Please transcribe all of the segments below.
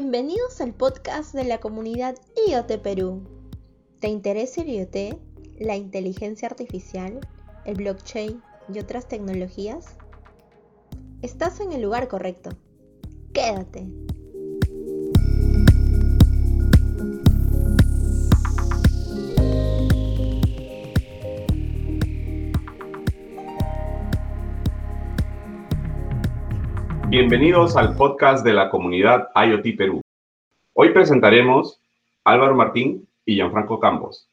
Bienvenidos al podcast de la comunidad IoT Perú. ¿Te interesa el IoT, la inteligencia artificial, el blockchain y otras tecnologías? Estás en el lugar correcto. Quédate. Bienvenidos al podcast de la comunidad IoT Perú. Hoy presentaremos Álvaro Martín y Gianfranco Campos.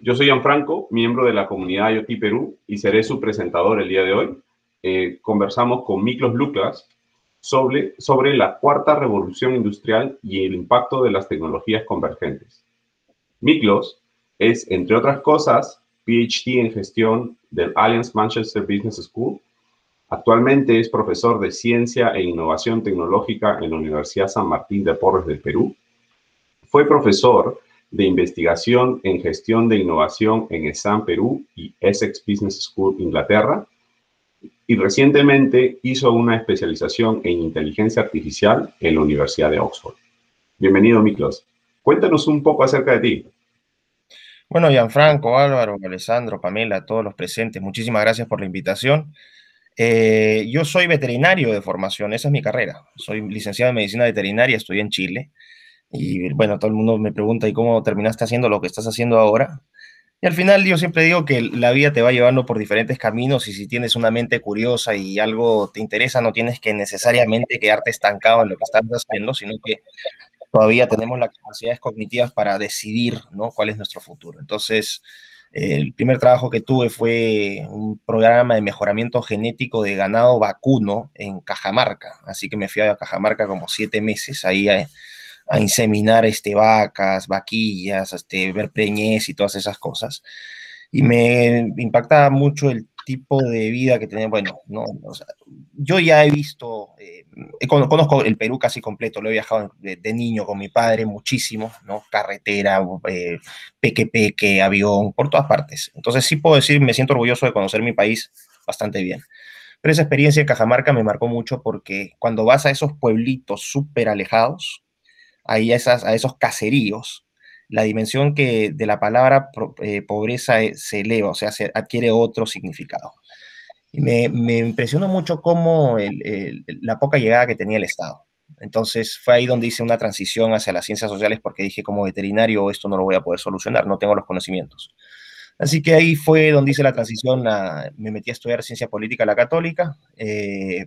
Yo soy Gianfranco, miembro de la comunidad IoT Perú y seré su presentador el día de hoy. Eh, conversamos con Miklos Lucas sobre, sobre la cuarta revolución industrial y el impacto de las tecnologías convergentes. Miklos es, entre otras cosas, PhD en gestión del Alliance Manchester Business School Actualmente es profesor de Ciencia e Innovación Tecnológica en la Universidad San Martín de Porres del Perú. Fue profesor de investigación en gestión de innovación en ESAM Perú y Essex Business School Inglaterra. Y recientemente hizo una especialización en inteligencia artificial en la Universidad de Oxford. Bienvenido, Miklos. Cuéntanos un poco acerca de ti. Bueno, Gianfranco, Álvaro, Alessandro, Pamela, todos los presentes, muchísimas gracias por la invitación. Eh, yo soy veterinario de formación, esa es mi carrera. Soy licenciado en medicina veterinaria, estudié en Chile. Y bueno, todo el mundo me pregunta, ¿y cómo terminaste haciendo lo que estás haciendo ahora? Y al final yo siempre digo que la vida te va llevando por diferentes caminos y si tienes una mente curiosa y algo te interesa, no tienes que necesariamente quedarte estancado en lo que estás haciendo, sino que todavía tenemos las capacidades cognitivas para decidir ¿no? cuál es nuestro futuro. Entonces, el primer trabajo que tuve fue un programa de mejoramiento genético de ganado vacuno en Cajamarca. Así que me fui a Cajamarca como siete meses ahí a, inseminar este, vacas, vaquillas, este, ver preñez y todas esas cosas. Y me impactaba mucho el tipo de vida que tenía. Bueno, no, yo ya he visto, eh, conozco el Perú casi completo, lo he viajado de, niño con mi padre muchísimo, ¿no? Carretera, eh, peque peque, avión, por todas partes. Entonces sí puedo decir, me siento orgulloso de conocer mi país bastante bien. Pero esa experiencia en Cajamarca me marcó mucho porque cuando vas a esos pueblitos súper alejados, ahí a, esas, a esos caseríos, la dimensión que de la palabra eh, pobreza eh, se eleva, o sea, se adquiere otro significado. Y me, me impresionó mucho cómo la poca llegada que tenía el Estado. Entonces fue ahí donde hice una transición hacia las ciencias sociales porque dije como veterinario esto no lo voy a poder solucionar, no tengo los conocimientos. Así que ahí fue donde hice la transición, me metí a estudiar ciencia política a la católica, eh,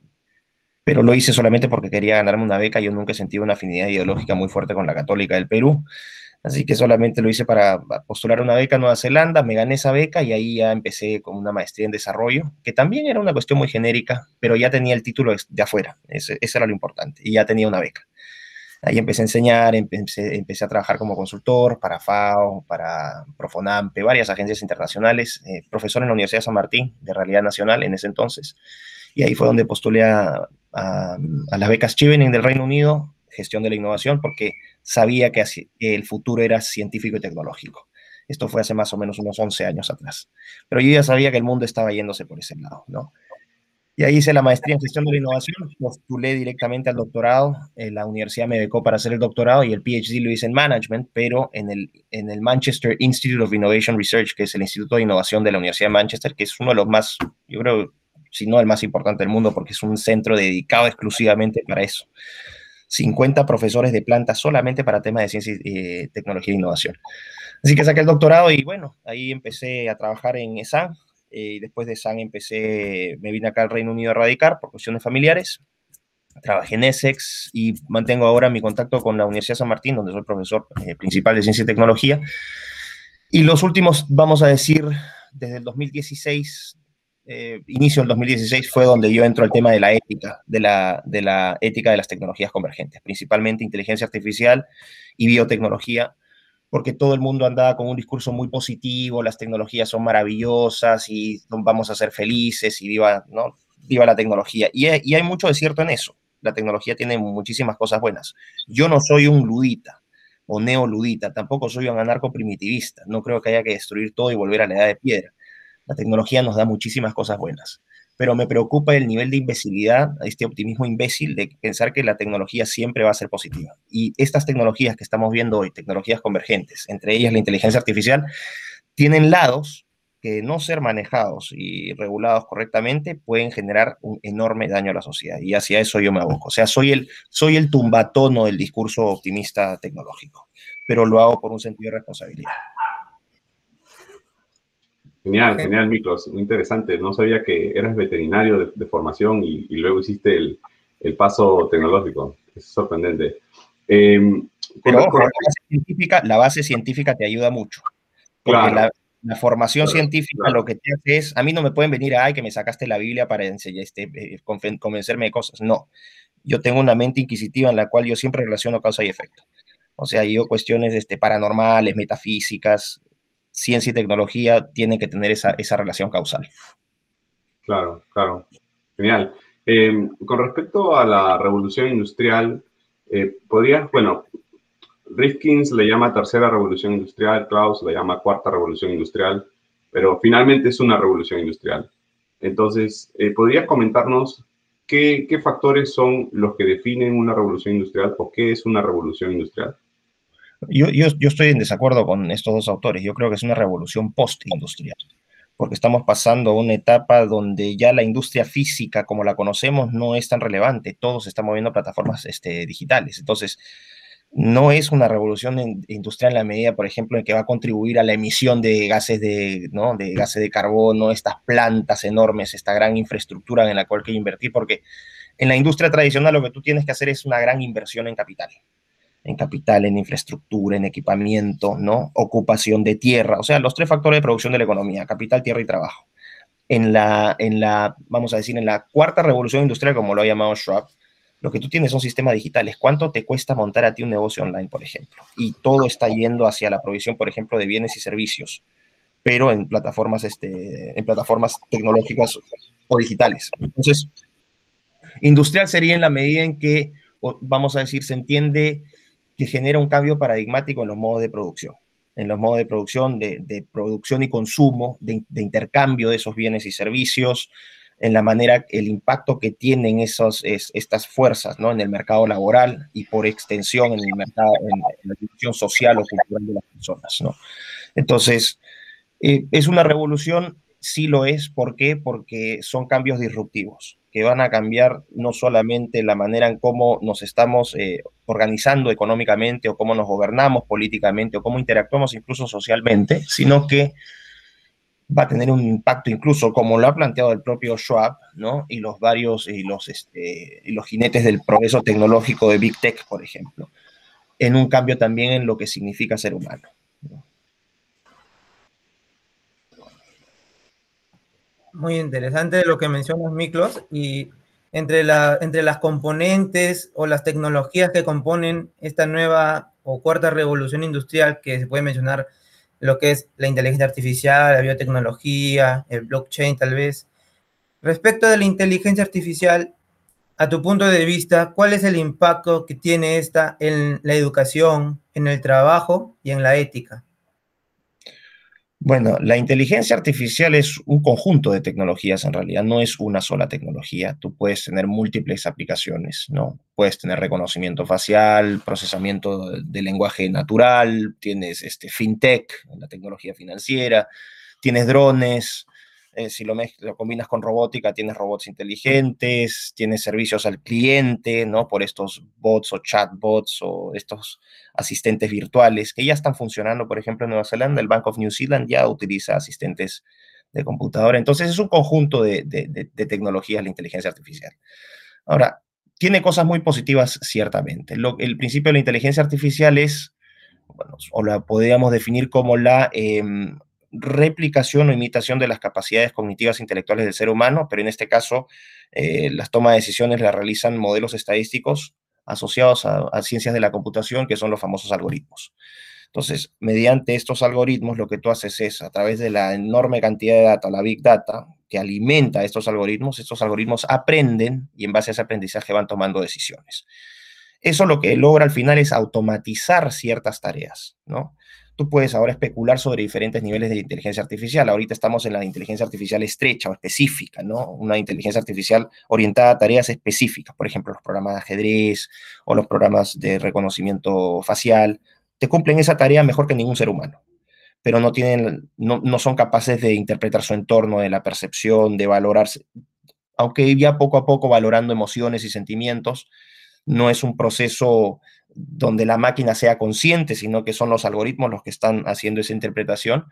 pero lo hice solamente porque quería ganarme una beca, yo nunca he sentido una afinidad ideológica muy fuerte con la católica del Perú, Así que solamente lo hice para postular una beca en Nueva Zelanda, me gané esa beca y ahí ya empecé con una maestría en desarrollo, que también era una cuestión muy genérica, pero ya tenía el título de afuera, ese, era lo importante, y ya tenía una beca. Ahí empecé a enseñar, empecé, empecé a trabajar como consultor para FAO, para Profonampe, varias agencias internacionales, eh, profesor en la Universidad de San Martín, de Realidad Nacional en ese entonces, y ahí fue donde postulé a, a, a las becas Chevening del Reino Unido, gestión de la innovación, porque sabía que el futuro era científico y tecnológico. Esto fue hace más o menos unos 11 años atrás. Pero yo ya sabía que el mundo estaba yéndose por ese lado, ¿no? Y ahí hice la maestría en gestión de la innovación, postulé directamente al doctorado, la universidad me becó para hacer el doctorado y el PhD lo hice en management, pero en el, en el Manchester Institute of Innovation Research, que es el Instituto de Innovación de la Universidad de Manchester, que es uno de los más, yo creo, si no el más importante del mundo, porque es un centro dedicado exclusivamente para eso. 50 profesores de planta solamente para temas de ciencia, eh, tecnología e innovación. Así que saqué el doctorado y bueno, ahí empecé a trabajar en ESAN. Eh, después de ESAN empecé, me vine acá al Reino Unido a radicar por cuestiones familiares. Trabajé en Essex y mantengo ahora mi contacto con la Universidad San Martín, donde soy profesor eh, principal de ciencia y tecnología. Y los últimos, vamos a decir, desde el 2016, eh, inicio del 2016 fue donde yo entro al tema de la ética, de la, de la ética de las tecnologías convergentes, principalmente inteligencia artificial y biotecnología, porque todo el mundo andaba con un discurso muy positivo, las tecnologías son maravillosas y vamos a ser felices y viva, ¿no? viva la tecnología. Y y hay mucho de cierto en eso. La tecnología tiene muchísimas cosas buenas. Yo no soy un ludita o neoludita, tampoco soy un anarco primitivista. No creo que haya que destruir todo y volver a la edad de piedra la tecnología nos da muchísimas cosas buenas. pero me preocupa el nivel de imbecilidad, este optimismo imbécil de pensar que la tecnología siempre va a ser positiva. Y estas tecnologías que estamos viendo hoy, tecnologías convergentes, entre ellas la inteligencia artificial, tienen lados que no ser manejados y regulados correctamente pueden generar un enorme daño a la sociedad. Y hacia eso yo me aboco. O sea, soy el, soy el tumbatono del discurso optimista tecnológico, pero lo hago por un sentido de responsabilidad. Genial, genial, Miklos. Muy interesante. No sabía que eras veterinario de, formación y, luego hiciste el, el, paso tecnológico. Es sorprendente. Em, pero ojo, la base, científica, la base científica te ayuda mucho. Porque la, la formación científica lo que te hace es, a mí no me pueden venir a, ay, que me sacaste la Biblia para enseñar, este, eh, convencerme de cosas. No, yo tengo una mente inquisitiva en la cual yo siempre relaciono causa y efecto. O sea, yo cuestiones este, paranormales, metafísicas, ciencia y tecnología tienen que tener esa, esa relación causal. Claro, claro. Genial. Em, con respecto a la revolución industrial, eh, podrías, bueno, Rifkins le llama tercera revolución industrial, Klaus le llama cuarta revolución industrial, pero finalmente es una revolución industrial. Entonces, eh, ¿podrías comentarnos qué, qué, factores son los que definen una revolución industrial o qué es una revolución industrial? Yo, estoy en desacuerdo con estos dos autores. Yo creo que es una revolución post-industrial porque estamos pasando a una etapa donde ya la industria física como la conocemos no es tan relevante, todo se está moviendo a plataformas este, digitales. Entonces, no es una revolución industrial en la medida, por ejemplo, en que va a contribuir a la emisión de gases de, ¿no? de gases de carbono, estas plantas enormes, esta gran infraestructura en la cual hay que invertir, porque en la industria tradicional lo que tú tienes que hacer es una gran inversión en capital, en capital, en infraestructura, en equipamiento, ¿no? Ocupación de tierra, o sea, los tres factores de producción de la economía, capital, tierra y trabajo. En la, en la, vamos a decir, en la cuarta revolución industrial, como lo ha llamado Schwab, lo que tú tienes son sistemas digitales. ¿Cuánto te cuesta montar a ti un negocio online, por ejemplo? Y todo está yendo hacia la provisión, por ejemplo, de bienes y servicios, pero en plataformas, este, en plataformas tecnológicas o digitales. Entonces, industrial sería en la medida en que, vamos a decir, se entiende que genera un cambio paradigmático en los modos de producción, en los modos de producción, de, producción y consumo, de, intercambio de esos bienes y servicios, en la manera, el impacto que tienen esos, estas fuerzas ¿no? en el mercado laboral y por extensión en el mercado, en, la dimensión social o cultural de las personas. ¿no? Entonces, eh, es una revolución, sí lo es, ¿por qué? Porque son cambios disruptivos que van a cambiar no solamente la manera en cómo nos estamos eh, organizando económicamente o cómo nos gobernamos políticamente o cómo interactuamos incluso socialmente, sino que va a tener un impacto incluso, como lo ha planteado el propio Schwab, ¿no? Y los varios, y los, este, y los jinetes del progreso tecnológico de Big Tech, por ejemplo, en un cambio también en lo que significa ser humano. Muy interesante lo que mencionas, Miklos, y entre, la, entre las componentes o las tecnologías que componen esta nueva o cuarta revolución industrial que se puede mencionar lo que es la inteligencia artificial, la biotecnología, el blockchain tal vez. Respecto de la inteligencia artificial, a tu punto de vista, ¿cuál es el impacto que tiene esta en la educación, en el trabajo y en la ética? Bueno, la inteligencia artificial es un conjunto de tecnologías en realidad, no es una sola tecnología. Tú puedes tener múltiples aplicaciones, ¿no? Puedes tener reconocimiento facial, procesamiento de lenguaje natural, tienes este fintech, la tecnología financiera, tienes drones, eh, si lo, combinas con robótica, tienes robots inteligentes, tienes servicios al cliente, ¿no? Por estos bots o chatbots o estos asistentes virtuales que ya están funcionando, por ejemplo, en Nueva Zelanda, el Bank of New Zealand ya utiliza asistentes de computadora. Entonces es un conjunto de, de tecnologías la inteligencia artificial. Ahora, tiene cosas muy positivas, ciertamente. El principio de la inteligencia artificial es, bueno, o la podríamos definir como la em, replicación o imitación de las capacidades cognitivas intelectuales del ser humano, pero en este caso eh, las tomas de decisiones las realizan modelos estadísticos asociados a, ciencias de la computación, que son los famosos algoritmos. Entonces, mediante estos algoritmos, lo que tú haces es, a través de la enorme cantidad de data, la big data, que alimenta estos algoritmos, estos algoritmos aprenden y en base a ese aprendizaje van tomando decisiones. Eso lo que logra al final es automatizar ciertas tareas, ¿no? Tú puedes ahora especular sobre diferentes niveles de inteligencia artificial. Ahorita estamos en la inteligencia artificial estrecha o específica, ¿no? Una inteligencia artificial orientada a tareas específicas, por ejemplo, los programas de ajedrez o los programas de reconocimiento facial, te cumplen esa tarea mejor que ningún ser humano, pero no, tienen, no, no son capaces de interpretar su entorno, de la percepción, de valorarse, aunque ya poco a poco valorando emociones y sentimientos, no es un proceso donde la máquina sea consciente, sino que son los algoritmos los que están haciendo esa interpretación,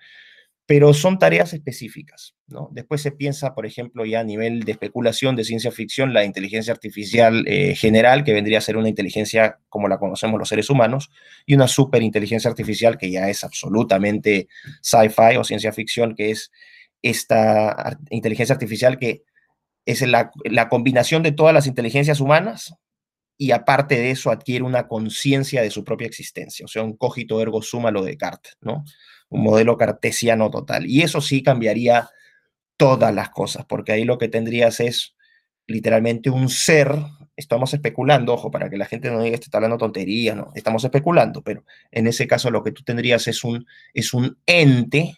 pero son tareas específicas. ¿no? Después se piensa, por ejemplo, ya a nivel de especulación de ciencia ficción, la inteligencia artificial eh, general, que vendría a ser una inteligencia como la conocemos los seres humanos, y una superinteligencia artificial que ya es absolutamente sci-fi o ciencia ficción, que es esta inteligencia artificial que es la, la combinación de todas las inteligencias humanas y aparte de eso adquiere una conciencia de su propia existencia, o sea, un cogito ergo suma lo de Descartes, ¿no? Un modelo cartesiano total. Y eso sí cambiaría todas las cosas, porque ahí lo que tendrías es literalmente un ser, estamos especulando, ojo, para que la gente no diga que está hablando tontería, no, estamos especulando, pero en ese caso lo que tú tendrías es un, es un ente,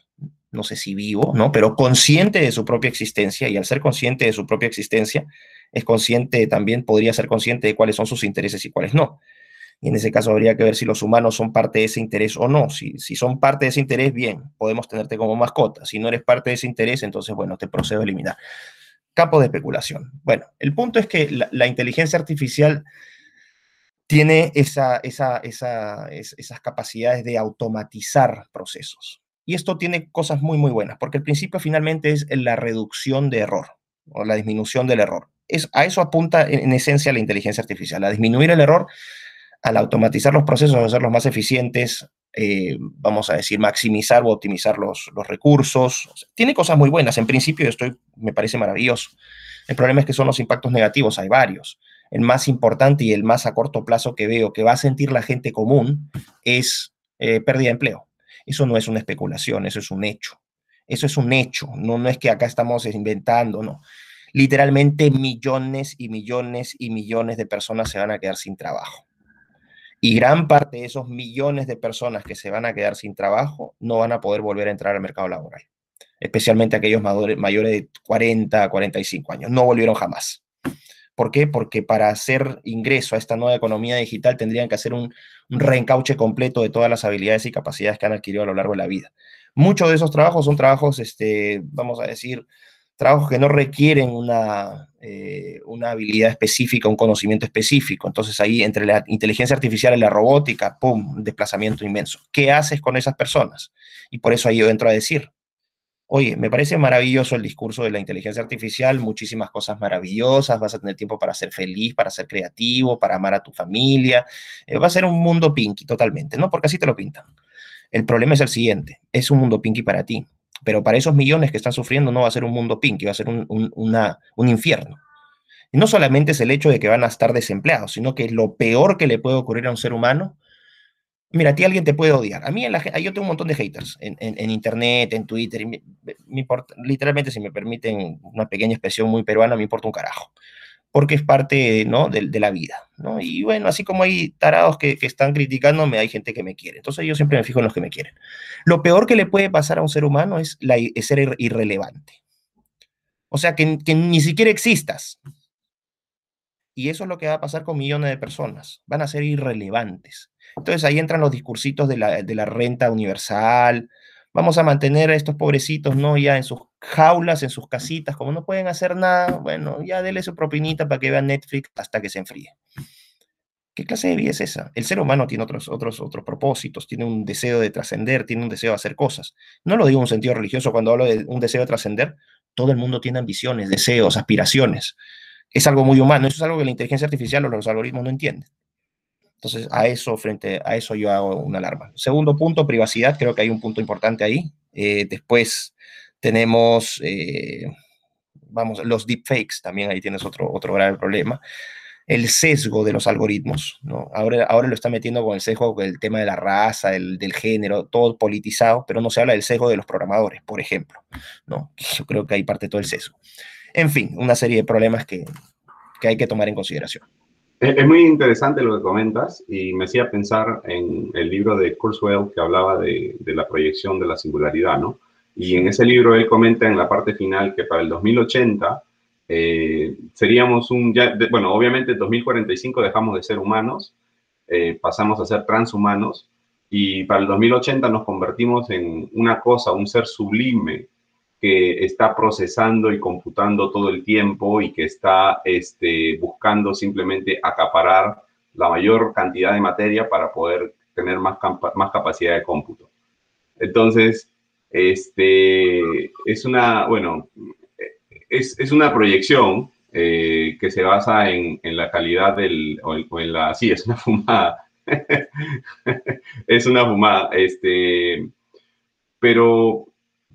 no sé si vivo, ¿no? Pero consciente de su propia existencia, y al ser consciente de su propia existencia, es consciente, también podría ser consciente de cuáles son sus intereses y cuáles no. Y en ese caso habría que ver si los humanos son parte de ese interés o no. Si, si son parte de ese interés, bien, podemos tenerte como mascota. Si no eres parte de ese interés, entonces, bueno, te procedo a eliminar. Capo de especulación. Bueno, el punto es que la, inteligencia artificial tiene esa, esa, esas capacidades de automatizar procesos. Y esto tiene cosas muy, muy buenas, porque el principio finalmente es la reducción de error o la disminución del error a eso apunta en, esencia la inteligencia artificial, a disminuir el error, al automatizar los procesos, hacerlos más eficientes, eh, vamos a decir, maximizar o optimizar los, los recursos. tiene cosas muy buenas. En principio, esto me parece maravilloso. El problema es que son los impactos negativos, hay varios. El más importante y el más a corto plazo que veo que va a sentir la gente común es eh, pérdida de empleo. Eso no es una especulación, eso es un hecho. Eso es un hecho, no, no es que acá estamos inventando, no literalmente millones y millones y millones de personas se van a quedar sin trabajo. Y gran parte de esos millones de personas que se van a quedar sin trabajo no van a poder volver a entrar al mercado laboral, especialmente aquellos mayores de 40 45 años. No volvieron jamás. ¿Por qué? Porque para hacer ingreso a esta nueva economía digital tendrían que hacer un, reencauche completo de todas las habilidades y capacidades que han adquirido a lo largo de la vida. Muchos de esos trabajos son trabajos, este, vamos a decir, trabajos que no requieren una, eh, una habilidad específica, un conocimiento específico. Entonces ahí entre la inteligencia artificial y la robótica, ¡pum!, un desplazamiento inmenso. ¿Qué haces con esas personas? Y por eso ahí yo entro a decir, oye, me parece maravilloso el discurso de la inteligencia artificial, muchísimas cosas maravillosas, vas a tener tiempo para ser feliz, para ser creativo, para amar a tu familia, eh, va a ser un mundo pinky totalmente, ¿no? Porque así te lo pintan. El problema es el siguiente, es un mundo pinky para ti pero para esos millones que están sufriendo no va a ser un mundo pink, va a ser un, un infierno. Y no solamente es el hecho de que van a estar desempleados, sino que lo peor que le puede ocurrir a un ser humano. Mira, a ti alguien te puede odiar. A mí en la, yo tengo un montón de haters en, en, internet, en Twitter. literalmente, si me permiten una pequeña expresión muy peruana, me importa un carajo porque es parte ¿no? de, la vida. ¿no? Y bueno, así como hay tarados que, están criticándome, hay gente que me quiere. Entonces yo siempre me fijo en los que me quieren. Lo peor que le puede pasar a un ser humano es, la, ser irrelevante. O sea, que, que, ni siquiera existas. Y eso es lo que va a pasar con millones de personas. Van a ser irrelevantes. Entonces ahí entran los discursitos de la, de la renta universal, vamos a mantener a estos pobrecitos, ¿no? Ya en sus jaulas, en sus casitas, como no pueden hacer nada, bueno, ya dele su propinita para que vean Netflix hasta que se enfríe. ¿Qué clase de vida es esa? El ser humano tiene otros, otros, otros propósitos, tiene un deseo de trascender, tiene un deseo de hacer cosas. No lo digo en un sentido religioso, cuando hablo de un deseo de trascender, todo el mundo tiene ambiciones, deseos, aspiraciones. Es algo muy humano, eso es algo que la inteligencia artificial o los algoritmos no entienden. Entonces, a eso, frente a eso yo hago una alarma. Segundo punto, privacidad, creo que hay un punto importante ahí. Eh, después tenemos, eh, vamos, los deepfakes, también ahí tienes otro, otro grave problema. El sesgo de los algoritmos, ¿no? Ahora, ahora lo está metiendo con el sesgo del tema de la raza, del, del género, todo politizado, pero no se habla del sesgo de los programadores, por ejemplo, ¿no? Yo creo que hay parte todo el sesgo. En fin, una serie de problemas que, que hay que tomar en consideración. Es, muy interesante lo que comentas y me hacía pensar en el libro de Kurzweil que hablaba de, de, la proyección de la singularidad, ¿no? Y en ese libro él comenta en la parte final que para el 2080 eh, seríamos un, ya, bueno, obviamente en 2045 dejamos de ser humanos, eh, pasamos a ser transhumanos y para el 2080 nos convertimos en una cosa, un ser sublime que está procesando y computando todo el tiempo y que está este, buscando simplemente acaparar la mayor cantidad de materia para poder tener más, más capacidad de cómputo. Entonces, este, es una, bueno, es, es una proyección eh, que se basa en, en, la calidad del, o en, la, sí, es una fumada, es una fumada, este, pero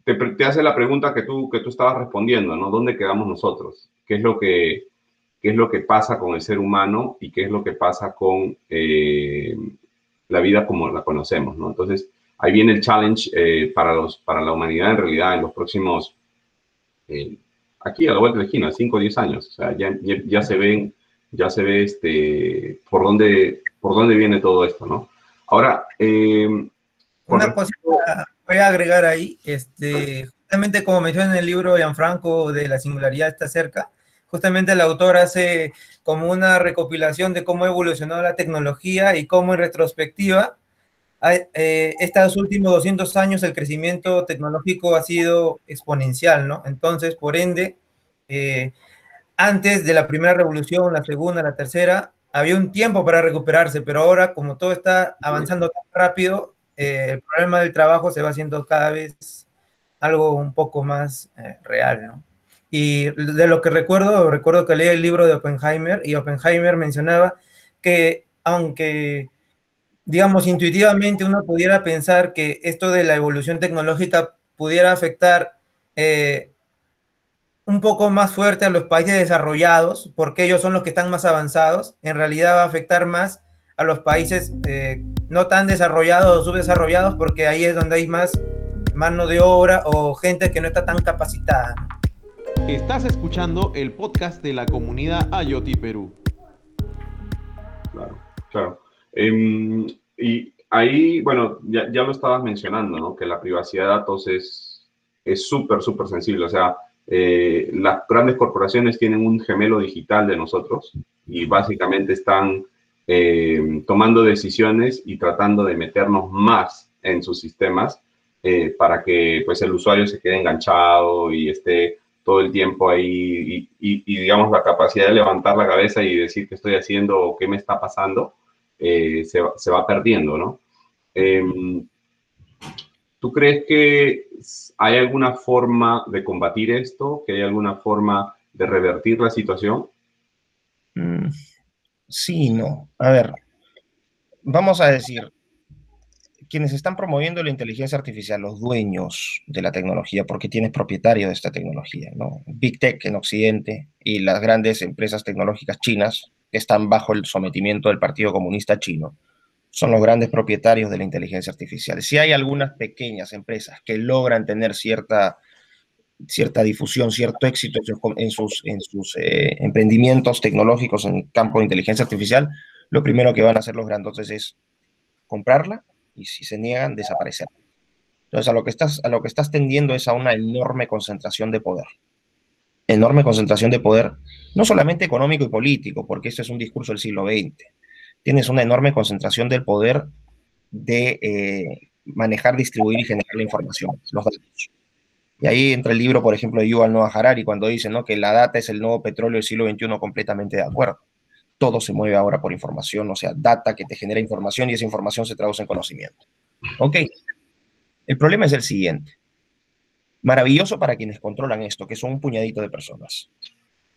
te, te, hace la pregunta que tú, que tú estabas respondiendo, ¿no? ¿Dónde quedamos nosotros? ¿Qué es lo que, qué es lo que pasa con el ser humano y qué es lo que pasa con eh, la vida como la conocemos, ¿no? Entonces, ahí viene el challenge eh, para, los, para la humanidad en realidad en los próximos eh, aquí a la vuelta de la esquina, 5 o 10 años. O sea, ya, ya, se ven, ya se ve este, por dónde, por dónde viene todo esto, ¿no? Ahora, eh, una cosa voy a agregar ahí, este, justamente como menciona en el libro Gianfranco de la singularidad está cerca, justamente el autor hace como una recopilación de cómo ha evolucionado la tecnología y cómo en retrospectiva eh, estos últimos 200 años el crecimiento tecnológico ha sido exponencial, ¿no? Entonces, por ende, eh, antes de la primera revolución, la segunda, la tercera, había un tiempo para recuperarse, pero ahora, como todo está avanzando tan rápido, eh, el problema del trabajo se va haciendo cada vez algo un poco más real, ¿no? Y de lo que recuerdo, recuerdo que leí el libro de Oppenheimer y Oppenheimer mencionaba que aunque digamos, intuitivamente uno pudiera pensar que esto de la evolución tecnológica pudiera afectar eh, un poco más fuerte a los países desarrollados, porque ellos son los que están más avanzados, en realidad va a afectar más a los países eh, no tan desarrollados o subdesarrollados, porque ahí es donde hay más mano de obra o gente que no está tan capacitada. Estás escuchando el podcast de la comunidad IoT Perú. Claro, claro. Em, y ahí, bueno, ya, ya, lo estabas mencionando, ¿no? Que la privacidad de datos es súper, súper sensible. O sea, eh, las grandes corporaciones tienen un gemelo digital de nosotros y básicamente están em, tomando decisiones y tratando de meternos más en sus sistemas eh, para que pues el usuario se quede enganchado y esté todo el tiempo ahí y, y, y, digamos la capacidad de levantar la cabeza y decir qué estoy haciendo o qué me está pasando eh, se, se, va perdiendo, ¿no? Em, ¿Tú crees que hay alguna forma de combatir esto? ¿Que hay alguna forma de revertir la situación? Mm, sí, no. A ver, vamos a decir, quienes están promoviendo la inteligencia artificial, los dueños de la tecnología, porque tienes propietario de esta tecnología, ¿no? Big Tech en Occidente y las grandes empresas tecnológicas chinas que están bajo el sometimiento del Partido Comunista Chino, son los grandes propietarios de la inteligencia artificial. Si hay algunas pequeñas empresas que logran tener cierta, cierta difusión, cierto éxito en sus, eh, emprendimientos tecnológicos en campo de inteligencia artificial, lo primero que van a hacer los grandes es comprarla y si se niegan, desaparecer. Entonces, a lo, que estás, a lo que estás tendiendo es a una enorme concentración de poder enorme concentración de poder, no solamente económico y político, porque eso es un discurso del siglo XX. Tienes una enorme concentración del poder de eh, manejar, distribuir y generar la información, los datos. Y ahí entra el libro, por ejemplo, de Yuval Noah Harari, cuando dice ¿no? que la data es el nuevo petróleo del siglo XXI, completamente de acuerdo. Todo se mueve ahora por información, o sea, data que te genera información y esa información se traduce en conocimiento. Ok. El problema es el siguiente maravilloso para quienes controlan esto, que son un puñadito de personas.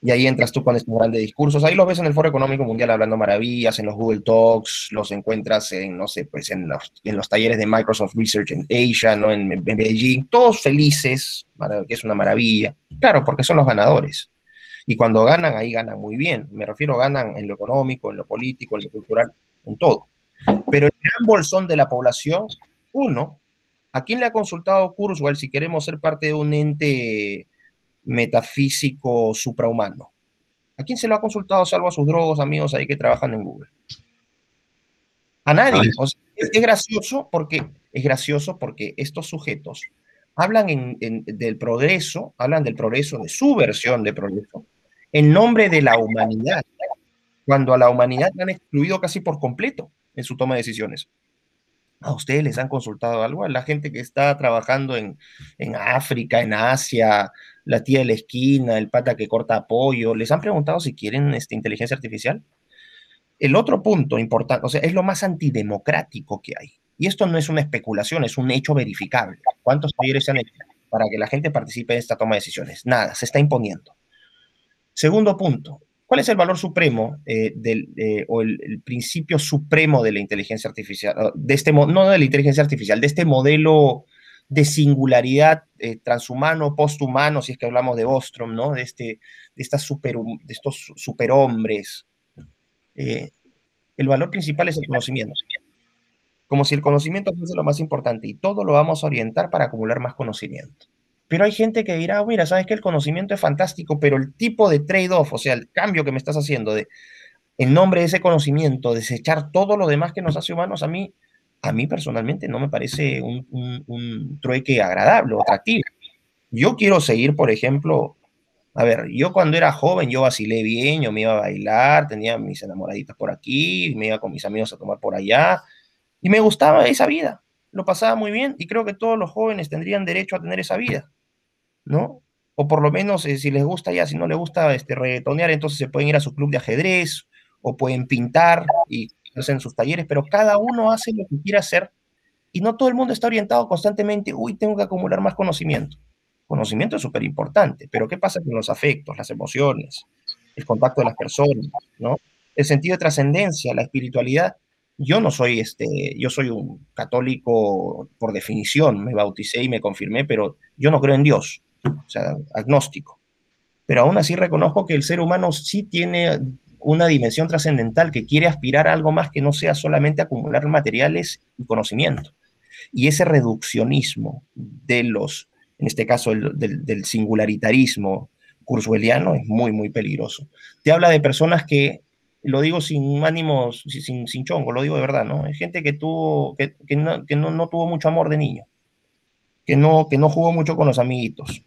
Y ahí entras tú con estos grandes discursos. Ahí los ves en el Foro Económico Mundial hablando maravillas, en los Google Talks, los encuentras en, no sé, pues en los, en los talleres de Microsoft Research en Asia, ¿no? En, Beijing, todos felices, que es una maravilla. Claro, porque son los ganadores. Y cuando ganan, ahí ganan muy bien. Me refiero, ganan en lo económico, en lo político, en lo cultural, en todo. Pero el gran bolsón de la población, uno, ¿A quién le ha consultado Kurzweil si queremos ser parte de un ente metafísico suprahumano? ¿A quién se lo ha consultado salvo a sus drogos amigos ahí que trabajan en Google? A nadie. es, gracioso porque es gracioso porque estos sujetos hablan del progreso, hablan del progreso, de su versión de progreso, en nombre de la humanidad, cuando a la humanidad la han excluido casi por completo en su toma de decisiones. ¿A ustedes les han consultado algo? A la gente que está trabajando en, en África, en Asia, la tía de la esquina, el pata que corta apoyo, ¿les han preguntado si quieren esta inteligencia artificial? El otro punto importante, o sea, es lo más antidemocrático que hay. Y esto no es una especulación, es un hecho verificable. ¿Cuántos talleres se han hecho para que la gente participe en esta toma de decisiones? Nada, se está imponiendo. Segundo punto, ¿cuál es el valor supremo eh, del, eh, o el, principio supremo de la inteligencia artificial? De este, no de la inteligencia artificial, de este modelo de singularidad eh, transhumano, posthumano, si es que hablamos de Bostrom, ¿no? De, este, de, estas super, de estos superhombres. el valor principal es el conocimiento como si el conocimiento fuese lo más importante y todo lo vamos a orientar para acumular más conocimiento. Pero hay gente que dirá, mira, sabes que el conocimiento es fantástico, pero el tipo de trade-off, o sea, el cambio que me estás haciendo de, en nombre de ese conocimiento, desechar todo lo demás que nos hace humanos, a mí, a mí personalmente no me parece un, un trueque agradable o atractivo. Yo quiero seguir, por ejemplo, a ver, yo cuando era joven, yo vacilé bien, yo me iba a bailar, tenía mis enamoraditas por aquí, me iba con mis amigos a tomar por allá, y me gustaba esa vida, lo pasaba muy bien y creo que todos los jóvenes tendrían derecho a tener esa vida, ¿no? O por lo menos eh, si les gusta ya, si no les gusta este, reggaetonear, entonces se pueden ir a su club de ajedrez o pueden pintar y hacen sus talleres, pero cada uno hace lo que quiere hacer y no todo el mundo está orientado constantemente, uy, tengo que acumular más conocimiento. Conocimiento es súper importante, pero ¿qué pasa con los afectos, las emociones, el contacto de las personas, ¿no? El sentido de trascendencia, la espiritualidad yo no soy este, yo soy un católico por definición, me bauticé y me confirmé, pero yo no creo en Dios, o sea, agnóstico. Pero aún así reconozco que el ser humano sí tiene una dimensión trascendental que quiere aspirar a algo más que no sea solamente acumular materiales y conocimiento. Y ese reduccionismo de los, en este caso del, singularitarismo kurzwelliano es muy, muy peligroso. Te habla de personas que lo digo sin ánimos, sin, sin chongo, lo digo de verdad, ¿no? Hay gente que tuvo, que, que, no, que no, no, tuvo mucho amor de niño, que no, que no jugó mucho con los amiguitos,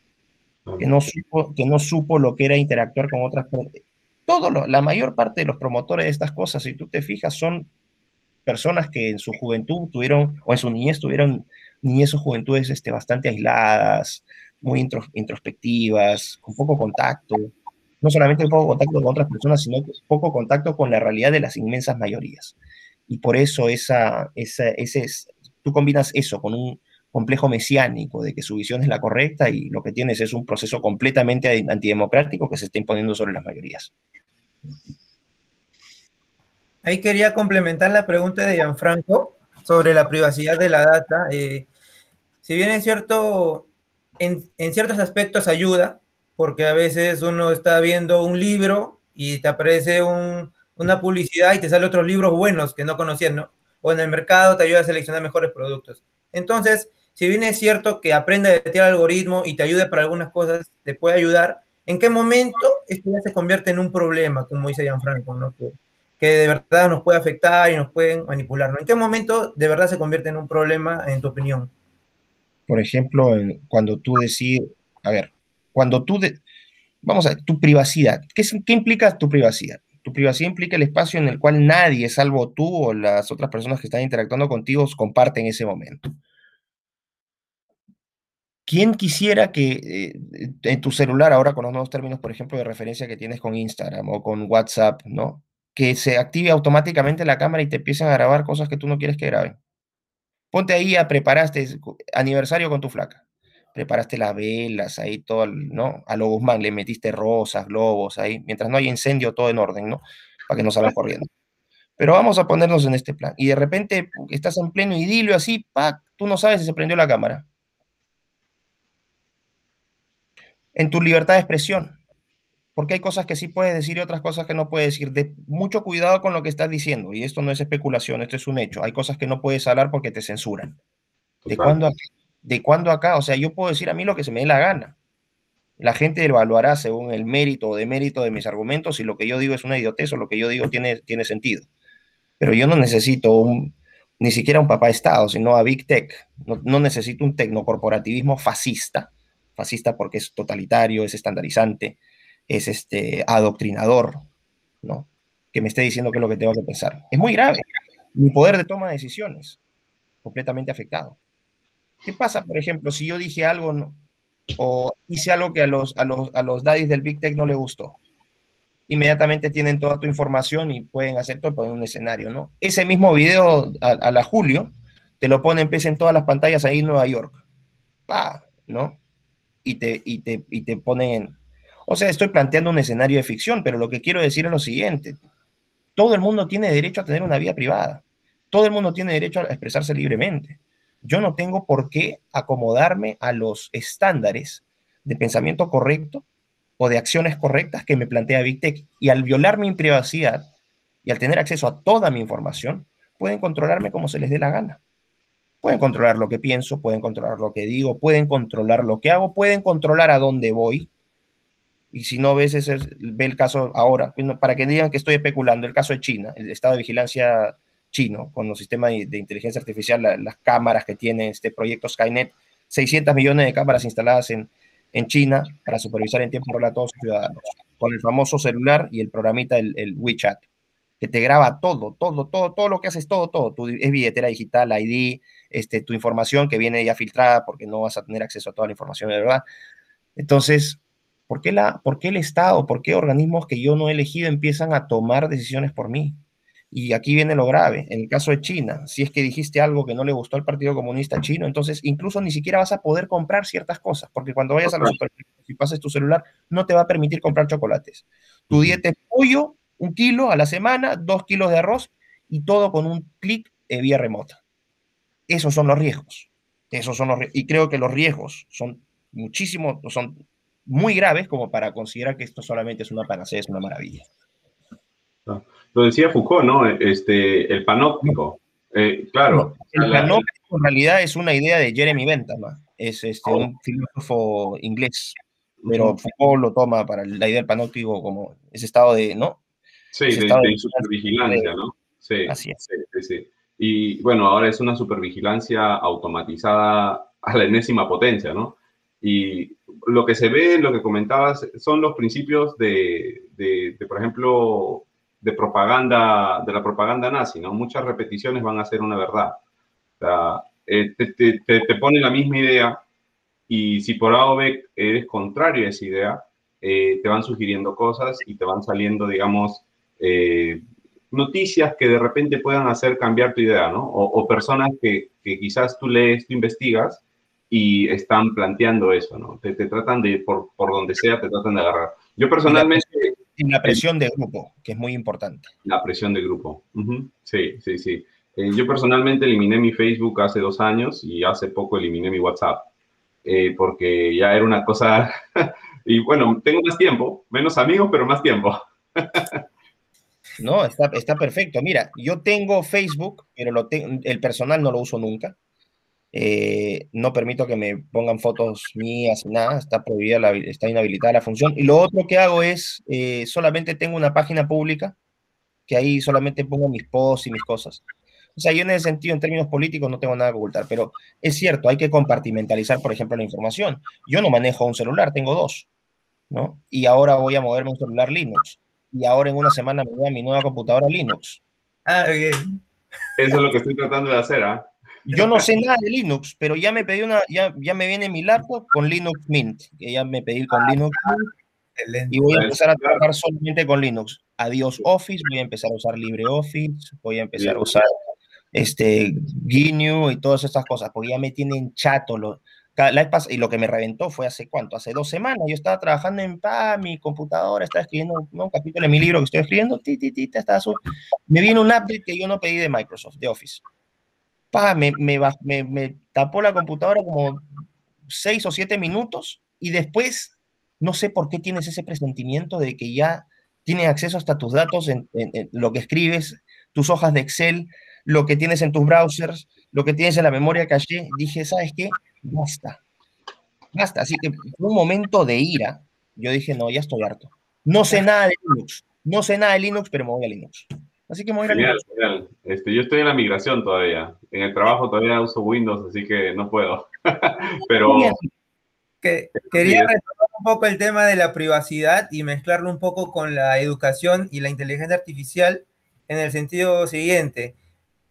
que no supo, que no supo lo que era interactuar con otras personas. Todo lo, la mayor parte de los promotores de estas cosas, si tú te fijas, son personas que en su juventud tuvieron, o en su niñez tuvieron niñez o juventudes este, bastante aisladas, muy introspectivas, con poco contacto, no solamente poco contacto con otras personas, sino poco contacto con la realidad de las inmensas mayorías. Y por eso esa, esa, ese es, tú combinas eso con un complejo mesiánico de que su visión es la correcta y lo que tienes es un proceso completamente antidemocrático que se está imponiendo sobre las mayorías. Ahí quería complementar la pregunta de Gianfranco sobre la privacidad de la data. Eh, si bien es cierto, en, en ciertos aspectos ayuda, porque a veces uno está viendo un libro y te aparece una publicidad y te sale otros libros buenos que no conocías, ¿no? O en el mercado te ayuda a seleccionar mejores productos. Entonces, si bien es cierto que aprende a el algoritmo y te ayude para algunas cosas, te puede ayudar, ¿en qué momento esto ya se convierte en un problema, como dice Gianfranco, ¿no? Que, que de verdad nos puede afectar y nos pueden manipular. ¿En qué momento de verdad se convierte en un problema, en tu opinión? Por ejemplo, cuando tú decides, a ver, cuando tú, vamos a ver, tu privacidad, ¿qué, ¿qué implica tu privacidad? Tu privacidad implica el espacio en el cual nadie, salvo tú o las otras personas que están interactuando contigo, comparten ese momento. ¿Quién quisiera que eh, en tu celular, ahora con los nuevos términos, por ejemplo, de referencia que tienes con Instagram o con WhatsApp, ¿no? Que se active automáticamente la cámara y te empiecen a grabar cosas que tú no quieres que graben. Ponte ahí a preparaste aniversario con tu flaca preparaste las velas, ahí todo, ¿no? A lo Guzmán le metiste rosas, globos, ahí, mientras no hay incendio, todo en orden, ¿no? Para que no salga corriendo. Pero vamos a ponernos en este plan. Y de repente estás en pleno idilio así, ¡pac! Tú no sabes si se prendió la cámara. En tu libertad de expresión. Porque hay cosas que sí puedes decir y otras cosas que no puedes decir. De mucho cuidado con lo que estás diciendo. Y esto no es especulación, esto es un hecho. Hay cosas que no puedes hablar porque te censuran. ¿De cuándo de cuándo acá, o sea, yo puedo decir a mí lo que se me dé la gana. La gente evaluará según el mérito o demérito de mis argumentos si lo que yo digo es una idiotez o lo que yo digo tiene, tiene sentido. Pero yo no necesito un, ni siquiera un papá Estado, sino a Big Tech. No, no necesito un tecnocorporativismo fascista, fascista porque es totalitario, es estandarizante, es este, adoctrinador, ¿no? Que me esté diciendo qué es lo que tengo que pensar. Es muy grave. Mi poder de toma de decisiones, completamente afectado. ¿Qué pasa, por ejemplo, si yo dije algo o hice algo que a los, a los, a los daddies del Big Tech no le gustó? Inmediatamente tienen toda tu información y pueden hacer todo en un escenario, ¿no? Ese mismo video a, la Julio te lo ponen pues, en todas las pantallas ahí en Nueva York. Pa, ¿no? Y te, y te, y te ponen o sea, estoy planteando un escenario de ficción, pero lo que quiero decir es lo siguiente. Todo el mundo tiene derecho a tener una vida privada. Todo el mundo tiene derecho a expresarse libremente. Yo no tengo por qué acomodarme a los estándares de pensamiento correcto o de acciones correctas que me plantea Big Tech. Y al violar mi privacidad y al tener acceso a toda mi información, pueden controlarme como se les dé la gana. Pueden controlar lo que pienso, pueden controlar lo que digo, pueden controlar lo que hago, pueden controlar a dónde voy, y si no ves, ese, ve el caso ahora, para que digan que estoy especulando, el caso de China, el estado de vigilancia chino, con los sistemas de, inteligencia artificial, las cámaras que tiene este proyecto Skynet, 600 millones de cámaras instaladas en, en China para supervisar en tiempo real a todos sus ciudadanos, con el famoso celular y el programita, el, el, WeChat, que te graba todo, todo, todo, todo lo que haces, todo, todo, tu, es billetera digital, ID, este, tu información que viene ya filtrada porque no vas a tener acceso a toda la información de verdad. Entonces, ¿Por qué, la, ¿Por qué el Estado, por qué organismos que yo no he elegido empiezan a tomar decisiones por mí? Y aquí viene lo grave. En el caso de China, si es que dijiste algo que no le gustó al Partido Comunista Chino, entonces incluso ni siquiera vas a poder comprar ciertas cosas, porque cuando vayas a los supermercados y pases tu celular, no te va a permitir comprar chocolates. Tu dieta es pollo, un kilo a la semana, dos kilos de arroz y todo con un clic de vía remota. Esos son los riesgos. Esos son los y creo que los riesgos son muchísimos, son muy graves como para considerar que esto solamente es una panacea, es una maravilla. Lo decía Foucault, ¿no? Este, el panóptico. Eh, claro. el panóptico en realidad es una idea de Jeremy Bentham, es este, oh. un filósofo inglés, pero Foucault lo toma para la idea del panóptico como ese estado de, ¿no? Sí, de, de, supervigilancia, ¿no? Sí, Así es. Sí, sí, Y bueno, ahora es una supervigilancia automatizada a la enésima potencia, ¿no? Y lo que se ve, lo que comentabas, son los principios de, de, por ejemplo, de propaganda, de la propaganda nazi, ¿no? Muchas repeticiones van a ser una verdad. O sea, eh, te, te, te, pone la misma idea y si por A o B eres contrario a esa idea, eh, te van sugiriendo cosas y te van saliendo, digamos, eh, noticias que de repente puedan hacer cambiar tu idea, ¿no? O, o personas que, que, quizás tú lees, tú investigas y están planteando eso, ¿no? Te, tratan de, por, por, donde sea, te tratan de agarrar. Yo personalmente... En la presión de grupo, que es muy importante. La presión de grupo. Sí, sí, sí. Eh, yo personalmente eliminé mi Facebook hace dos años y hace poco eliminé mi WhatsApp, eh, porque ya era una cosa... y bueno, tengo más tiempo, menos amigos, pero más tiempo. no, está, perfecto. Mira, yo tengo Facebook, pero lo el personal no lo uso nunca eh, no permito que me pongan fotos mías, nada, está prohibida, la, está inhabilitada la función. Y lo otro que hago es, eh, solamente tengo una página pública, que ahí solamente pongo mis posts y mis cosas. O sea, yo en ese sentido, en términos políticos, no tengo nada que ocultar, pero es cierto, hay que compartimentalizar, por ejemplo, la información. Yo no manejo un celular, tengo dos, ¿no? Y ahora voy a moverme un celular Linux. Y ahora en una semana me voy a mi nueva computadora Linux. Ah, bien. Eso es lo que estoy tratando de hacer, ¿ah? Yo no sé nada de Linux, pero ya me pedí una, ya, ya me viene mi laptop con Linux Mint, que ya me pedí con Linux Mint, y voy a empezar a trabajar solamente con Linux. Adiós Office, voy a empezar a usar LibreOffice, voy a empezar a usar este GNU y todas estas cosas, porque ya me tienen chato. Lo, la, y lo que me reventó fue hace cuánto, hace dos semanas. Yo estaba trabajando en pa, mi computadora, estaba escribiendo un capítulo de mi libro que estoy escribiendo, ti, ti, ti, me viene un update que yo no pedí de Microsoft, de Office me, me, me, tapó la computadora como seis o siete minutos y después no sé por qué tienes ese presentimiento de que ya tiene acceso hasta tus datos en, lo que escribes, tus hojas de Excel, lo que tienes en tus browsers, lo que tienes en la memoria caché. Dije, ¿sabes qué? Basta. basta. Así que fue un momento de ira. Yo dije, no, ya estoy harto. No sé nada de Linux. No sé nada de Linux, pero me voy a Linux. Así que me voy a Linux. Este, yo estoy en la migración todavía. En el trabajo todavía uso Windows, así que no puedo. pero... Que, quería retomar un poco el tema de la privacidad y mezclarlo un poco con la educación y la inteligencia artificial en el sentido siguiente.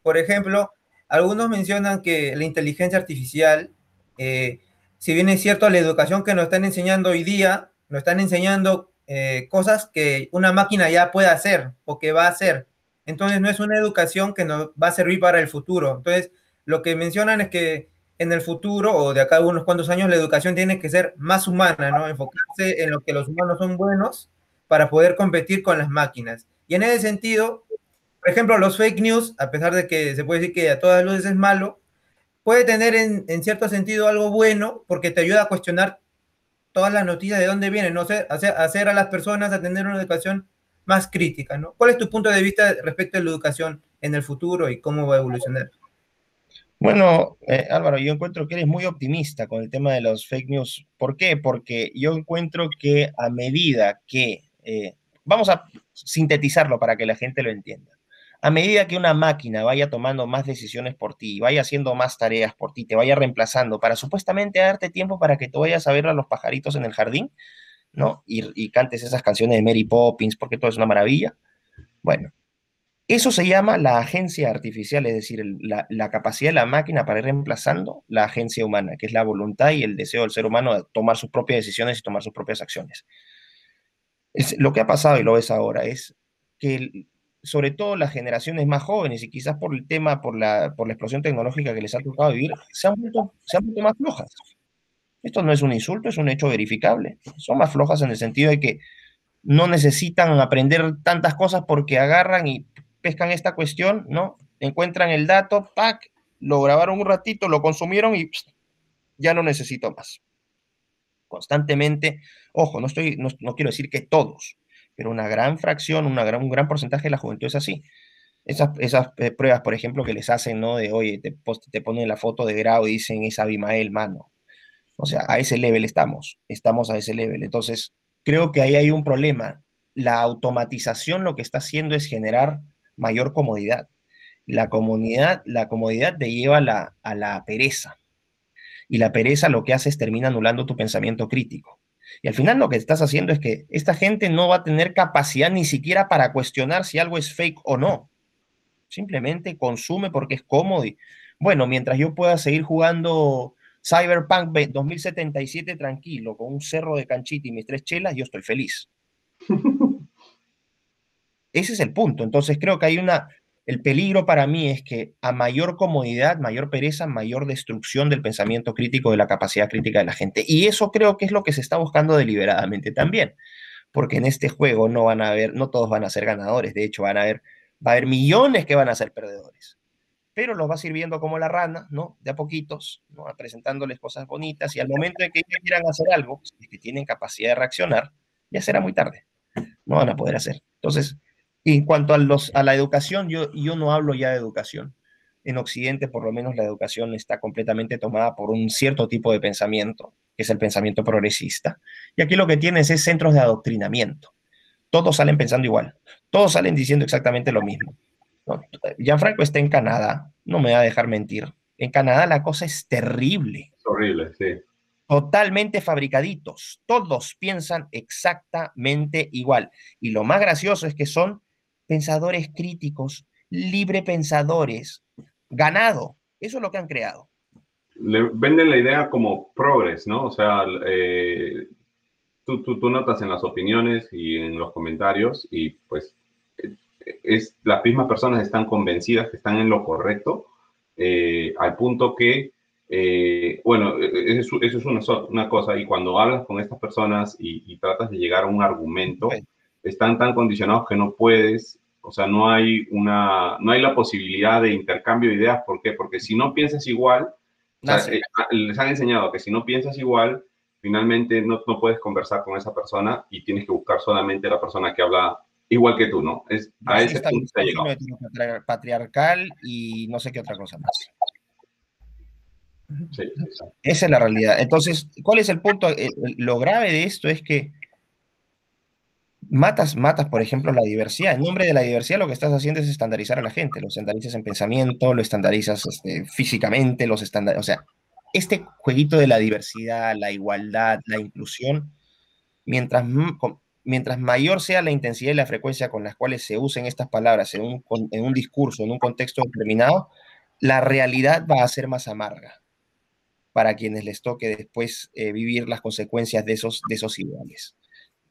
Por ejemplo, algunos mencionan que la inteligencia artificial, eh, si bien es cierto, la educación que nos están enseñando hoy día, nos están enseñando eh, cosas que una máquina ya puede hacer o que va a hacer. Entonces no es una educación que nos va a servir para el futuro. Entonces, lo que mencionan es que en el futuro o de acá a unos cuantos años la educación tiene que ser más humana, ¿no? Enfocarse en lo que los humanos son buenos para poder competir con las máquinas. Y en ese sentido, por ejemplo, los fake news, a pesar de que se puede decir que a todas luces es malo, puede tener en, cierto sentido algo bueno porque te ayuda a cuestionar todas las noticias de dónde vienen, no sé, hacer, hacer a las personas a tener una educación más crítica, ¿no? ¿Cuál es tu punto de vista respecto a la educación en el futuro y cómo va a evolucionar? Bueno, eh, Álvaro, yo encuentro que eres muy optimista con el tema de los fake news. ¿Por qué? Porque yo encuentro que a medida que, eh, vamos a sintetizarlo para que la gente lo entienda, a medida que una máquina vaya tomando más decisiones por ti, vaya haciendo más tareas por ti, te vaya reemplazando para supuestamente darte tiempo para que tú vayas a ver a los pajaritos en el jardín, ¿no? Y, cantes esas canciones de Mary Poppins porque todo es una maravilla. Bueno, eso se llama la agencia artificial, es decir, la, capacidad de la máquina para ir reemplazando la agencia humana, que es la voluntad y el deseo del ser humano de tomar sus propias decisiones y tomar sus propias acciones. Es, lo que ha pasado y lo ves ahora es que sobre todo las generaciones más jóvenes y quizás por el tema, por la, por la explosión tecnológica que les ha tocado vivir, se han, vuelto, se han vuelto más flojas. Esto no es un insulto, es un hecho verificable. Son más flojas en el sentido de que no necesitan aprender tantas cosas porque agarran y pescan esta cuestión, ¿no? Encuentran el dato, pack, lo grabaron un ratito, lo consumieron y ya no necesito más. Constantemente, ojo, no, estoy, no, quiero decir que todos, pero una gran fracción, gran, un gran porcentaje de la juventud es así. Esas, esas eh, pruebas, por ejemplo, que les hacen, ¿no? De, oye, te, te ponen la foto de grado y dicen, es Abimael, mano. O sea, a ese level estamos, estamos a ese level. Entonces, creo que ahí hay un problema. La automatización lo que está haciendo es generar mayor comodidad. La, comunidad, la comodidad te lleva a la, a la pereza. Y la pereza lo que hace es termina anulando tu pensamiento crítico. Y al final lo que estás haciendo es que esta gente no va a tener capacidad ni siquiera para cuestionar si algo es fake o no. Simplemente consume porque es cómodo. Y, bueno, mientras yo pueda seguir jugando Cyberpunk 2077 tranquilo, con un cerro de canchita y mis tres chelas, yo estoy feliz. Ese es el punto. Entonces creo que hay una, el peligro para mí es que a mayor comodidad, mayor pereza, mayor destrucción del pensamiento crítico, de la capacidad crítica de la gente. Y eso creo que es lo que se está buscando deliberadamente también, porque en este juego no van a haber, no todos van a ser ganadores, de hecho van a haber, va a haber millones que van a ser perdedores. Pero los va sirviendo como la rana, ¿no? De a poquitos, ¿no? presentándoles cosas bonitas y al momento de que ellos quieran hacer algo, que tienen capacidad de reaccionar, ya será muy tarde. No van a poder hacer. Entonces, en cuanto a, los, a la educación, yo, yo no hablo ya de educación. En Occidente, por lo menos, la educación está completamente tomada por un cierto tipo de pensamiento, que es el pensamiento progresista. Y aquí lo que tienes es centros de adoctrinamiento. Todos salen pensando igual. Todos salen diciendo exactamente lo mismo. ¿no? Gianfranco está en Canadá, no me va a dejar mentir. En Canadá la cosa es terrible. Es horrible, sí. Totalmente fabricaditos. Todos piensan exactamente igual. Y lo más gracioso es que son pensadores críticos, libre pensadores, ganado. Eso es lo que han creado. Le venden la idea como progres, ¿no? O sea, eh, tú, tú, notas en las opiniones y en los comentarios y pues es, las mismas personas están convencidas que están en lo correcto, eh, al punto que, eh, bueno, eso, es una, una, cosa, y cuando hablas con estas personas y, y tratas de llegar a un argumento, están tan condicionados que no puedes, o sea, no hay, una, no hay la posibilidad de intercambio de ideas. ¿Por qué? Porque si no piensas igual, eh, les han enseñado que si no piensas igual, finalmente no, no, puedes conversar con esa persona y tienes que buscar solamente la persona que habla igual que tú, ¿no? Es, a ese punto Patriarcal y no sé qué otra cosa más. Esa es la realidad. Entonces, ¿cuál es el punto? lo grave de esto es que matas, matas, por ejemplo, la diversidad. En nombre de la diversidad lo que estás haciendo es estandarizar a la gente. Lo estandarizas en pensamiento, lo estandarizas este, físicamente, los estandarizas. O sea, este jueguito de la diversidad, la igualdad, la inclusión, mientras, mientras mayor sea la intensidad y la frecuencia con las cuales se usen estas palabras en un, en un discurso, en un contexto determinado, la realidad va a ser más amarga para quienes les toque después eh, vivir las consecuencias de esos, de esos ideales.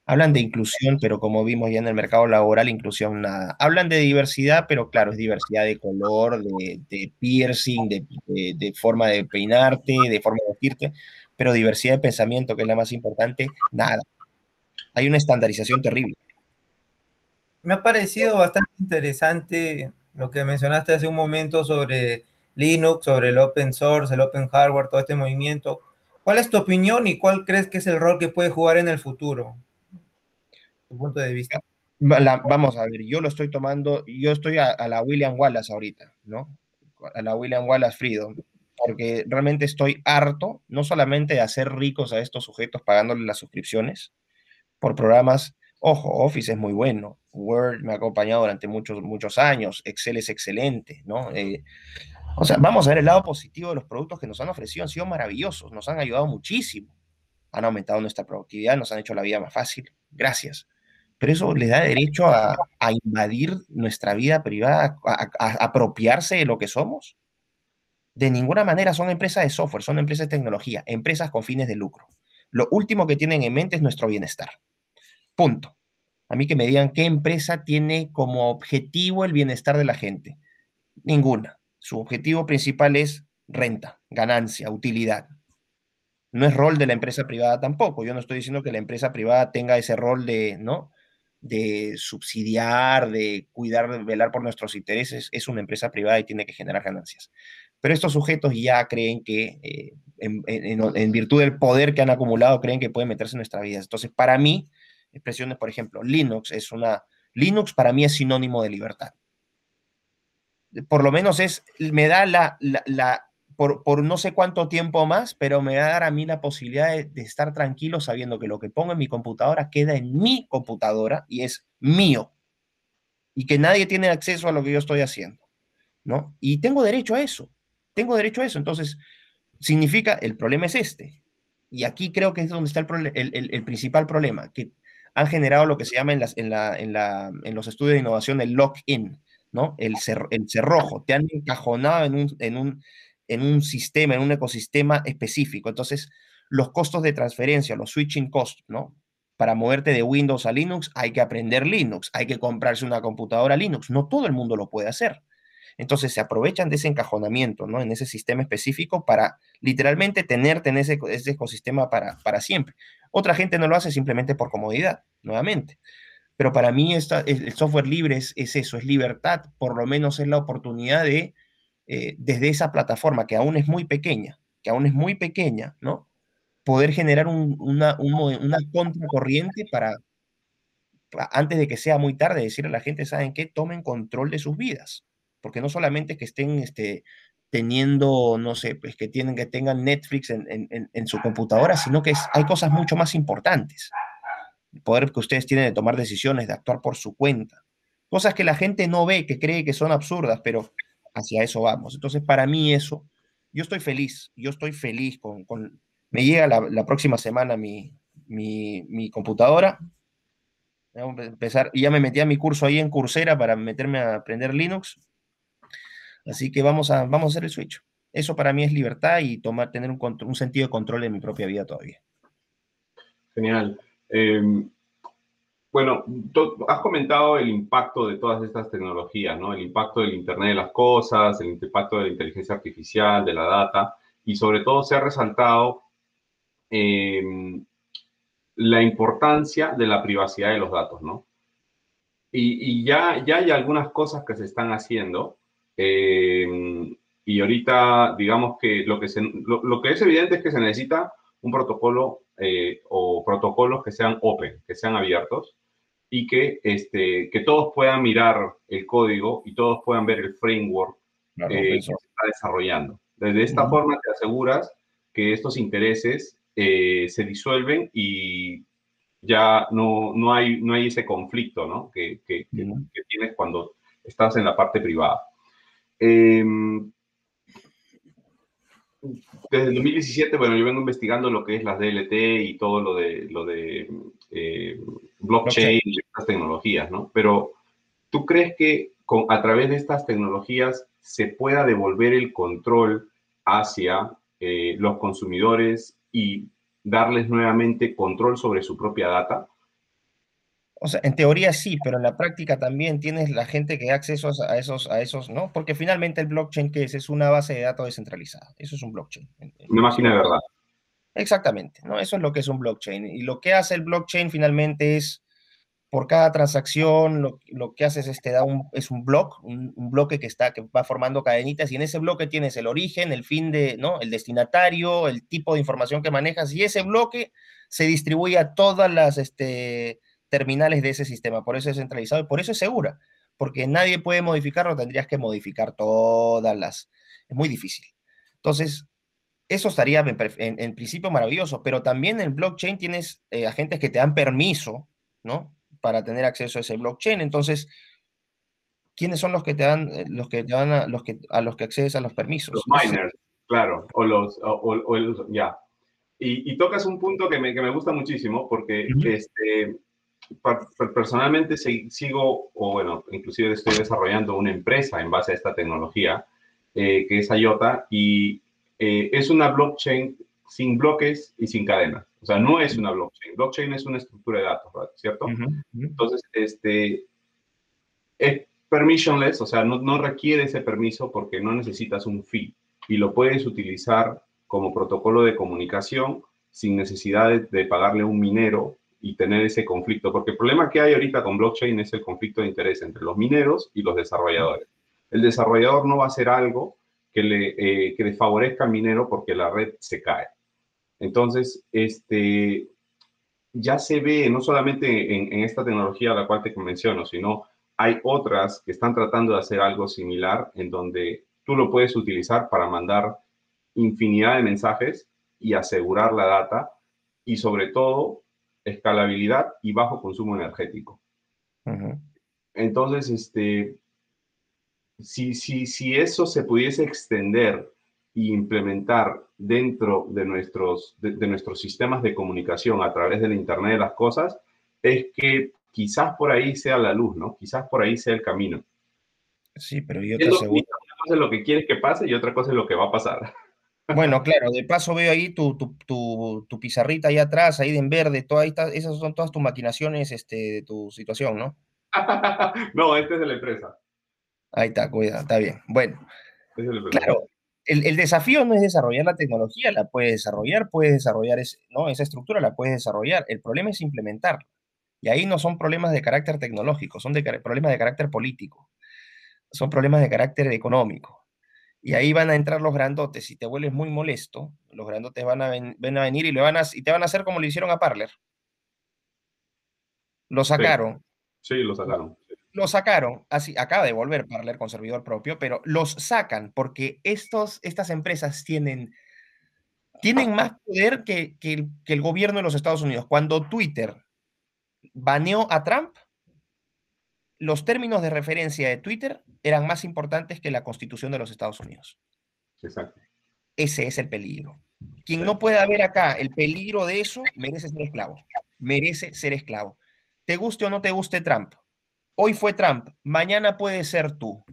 Hablan de inclusión, pero como vimos ya en el mercado laboral, inclusión nada. Hablan de diversidad, pero claro, es diversidad de color, de, piercing, de, forma de peinarte, de forma de vestirte, pero diversidad de pensamiento, que es la más importante, nada. Hay una estandarización terrible. Me ha parecido bastante interesante lo que mencionaste hace un momento sobre Linux, sobre el open source, el open hardware, todo este movimiento. ¿Cuál es tu opinión y cuál crees que es el rol que puede jugar en el futuro? Tu punto de vista. vamos a ver, yo lo estoy tomando, yo estoy a, la William Wallace ahorita, ¿no? A la William Wallace Freedom, porque realmente estoy harto, no solamente de hacer ricos a estos sujetos pagándoles las suscripciones por programas, ojo, Office es muy bueno, Word me ha acompañado durante muchos, muchos años, Excel es excelente, ¿no? Eh, o sea, vamos a ver el lado positivo de los productos que nos han ofrecido, han sido maravillosos, nos han ayudado muchísimo, han aumentado nuestra productividad, nos han hecho la vida más fácil, gracias. Pero eso les da derecho a, invadir nuestra vida privada, a, apropiarse de lo que somos. De ninguna manera son empresas de software, son empresas de tecnología, empresas con fines de lucro. Lo último que tienen en mente es nuestro bienestar. Punto. A mí que me digan qué empresa tiene como objetivo el bienestar de la gente. Ninguna. Su objetivo principal es renta, ganancia, utilidad. No es rol de la empresa privada tampoco. Yo no estoy diciendo que la empresa privada tenga ese rol de, ¿no? De subsidiar, de cuidar, de velar por nuestros intereses. Es una empresa privada y tiene que generar ganancias. Pero estos sujetos ya creen que, eh, en, virtud del poder que han acumulado, creen que pueden meterse en nuestra vida. Entonces, para mí, expresiones, por ejemplo, Linux es una... Linux para mí es sinónimo de libertad por lo menos es, me da la, por, por, no sé cuánto tiempo más, pero me va a dar a mí la posibilidad de, estar tranquilo sabiendo que lo que pongo en mi computadora queda en mi computadora y es mío. Y que nadie tiene acceso a lo que yo estoy haciendo. ¿No? Y tengo derecho a eso. Tengo derecho a eso. Entonces, significa, el problema es este. Y aquí creo que es donde está el, el, el principal problema, que han generado lo que se llama en, las, en, la, en, la, en los estudios de innovación el lock-in ¿no? El, cerrojo, te han encajonado en un, en, un, en un sistema, en un ecosistema específico. Entonces, los costos de transferencia, los switching costs, ¿no? Para moverte de Windows a Linux hay que aprender Linux, hay que comprarse una computadora Linux. No todo el mundo lo puede hacer. Entonces se aprovechan de ese encajonamiento, ¿no? En ese sistema específico para literalmente tenerte en ese, ese ecosistema para, para siempre. Otra gente no lo hace simplemente por comodidad, nuevamente. Pero para mí esta, el software libre es, eso, es libertad, por lo menos es la oportunidad de, eh, desde esa plataforma que aún es muy pequeña, que aún es muy pequeña, ¿no? Poder generar una, una contracorriente para, antes de que sea muy tarde, decirle a la gente, ¿saben qué? Tomen control de sus vidas. Porque no solamente que estén este, teniendo, no sé, pues que, tienen, que tengan Netflix en, en, en su computadora, sino que hay cosas mucho más importantes poder que ustedes tienen de tomar decisiones, de actuar por su cuenta. Cosas que la gente no ve, que cree que son absurdas, pero hacia eso vamos. Entonces, para mí eso, yo estoy feliz, yo estoy feliz con, con me llega la, próxima semana mi, mi, mi computadora, Vamos a empezar, ya me metí a mi curso ahí en Coursera para meterme a aprender Linux. Así que vamos a, vamos a hacer el switch. Eso para mí es libertad y tomar, tener un, un sentido de control en mi propia vida todavía. Genial. Em, bueno, has comentado el impacto de todas estas tecnologías, ¿no? El impacto del Internet de las Cosas, el impacto de la inteligencia artificial, de la data, y sobre todo se ha resaltado em, la importancia de la privacidad de los datos, ¿no? Y, ya, ya hay algunas cosas que se están haciendo, em, y ahorita digamos que lo que, es evidente es que se necesita un protocolo eh, o protocolos que sean open, que sean abiertos y que, este, que todos puedan mirar el código y todos puedan ver el framework eh, que se está desarrollando. De esta forma te aseguras que estos intereses eh, se disuelven y ya no, no, hay, no hay ese conflicto ¿no? que, que, tienes cuando estás en la parte privada. Em, desde el 2017, bueno, yo vengo investigando lo que es las DLT y todo lo de, lo de eh, blockchain y estas tecnologías, ¿no? Pero, ¿tú crees que a través de estas tecnologías se pueda devolver el control hacia eh, los consumidores y darles nuevamente control sobre su propia data? O sea, en teoría sí, pero en la práctica también tienes la gente que da acceso a esos, a esos, ¿no? Porque finalmente el blockchain, ¿qué es? Es una base de datos descentralizada. Eso es un blockchain. Una máquina de verdad. Exactamente, ¿no? Eso es lo que es un blockchain. Y lo que hace el blockchain finalmente es, por cada transacción, lo, que hace es, este, da un, es un bloque, un, bloque que, está, que va formando cadenitas, y en ese bloque tienes el origen, el fin de, ¿no? El destinatario, el tipo de información que manejas, y ese bloque se distribuye a todas las, este, terminales de ese sistema. Por eso es centralizado y por eso es segura, porque nadie puede modificarlo, tendrías que modificar todas las... Es muy difícil. Entonces, eso estaría en, principio maravilloso, pero también en blockchain tienes eh, agentes que te dan permiso, ¿no? Para tener acceso a ese blockchain. Entonces, ¿quiénes son los que te dan, eh, los que te dan a los que, a los que accedes a los permisos? Los miners, claro, o los, o, ya. Y, tocas un punto que me, que me gusta muchísimo porque este, personalmente sigo, o bueno, inclusive estoy desarrollando una empresa en base a esta tecnología, eh, que es IOTA, y eh, es una blockchain sin bloques y sin cadenas. O sea, no es una blockchain. Blockchain es una estructura de datos, ¿cierto? Entonces, este, es permissionless, o sea, no, no requiere ese permiso porque no necesitas un fee y lo puedes utilizar como protocolo de comunicación sin necesidad de, de pagarle un minero y tener ese conflicto, porque el problema que hay ahorita con blockchain es el conflicto de interés entre los mineros y los desarrolladores. El desarrollador no va a hacer algo que le, eh, que le favorezca al minero porque la red se cae. Entonces, este, ya se ve, no solamente en, en esta tecnología a la cual te menciono, sino hay otras que están tratando de hacer algo similar en donde tú lo puedes utilizar para mandar infinidad de mensajes y asegurar la data y sobre todo escalabilidad y bajo consumo energético. Entonces, este, si, si, si eso se pudiese extender e implementar dentro de nuestros, de, nuestros sistemas de comunicación a través del Internet de las Cosas, es que quizás por ahí sea la luz, ¿no? Quizás por ahí sea el camino. Sí, pero yo te aseguro. Una cosa es lo que quieres que pase y otra cosa es lo que va a pasar. Bueno, claro, de paso veo ahí tu, tu, pizarrita ahí atrás, ahí en verde, toda, esas son todas tus maquinaciones este, de tu situación, ¿no? no, este es de la empresa. Ahí está, cuidado, está bien. Bueno, claro, el, desafío no es desarrollar la tecnología, la puedes desarrollar, puedes desarrollar ¿no? esa estructura, la puedes desarrollar. El problema es implementarla. Y ahí no son problemas de carácter tecnológico, son de, problemas de carácter político, son problemas de carácter económico. Y ahí van a entrar los grandotes. Si te vuelves muy molesto, los grandotes van a, a venir y, le van a, y te van a hacer como le hicieron a Parler. Lo sacaron. Sí, lo sacaron. Lo sacaron, así acaba de volver Parler con servidor propio, pero los sacan porque estos, estas empresas tienen, tienen más poder que, que, que el gobierno de los Estados Unidos. Cuando Twitter baneó a Trump, los términos de referencia de Twitter eran más importantes que la constitución de los Estados Unidos. Exacto. Ese es el peligro. Quien no pueda ver acá el peligro de eso, merece ser esclavo. Merece ser esclavo. Te guste o no te guste Trump. Hoy fue Trump, mañana puede ser tú.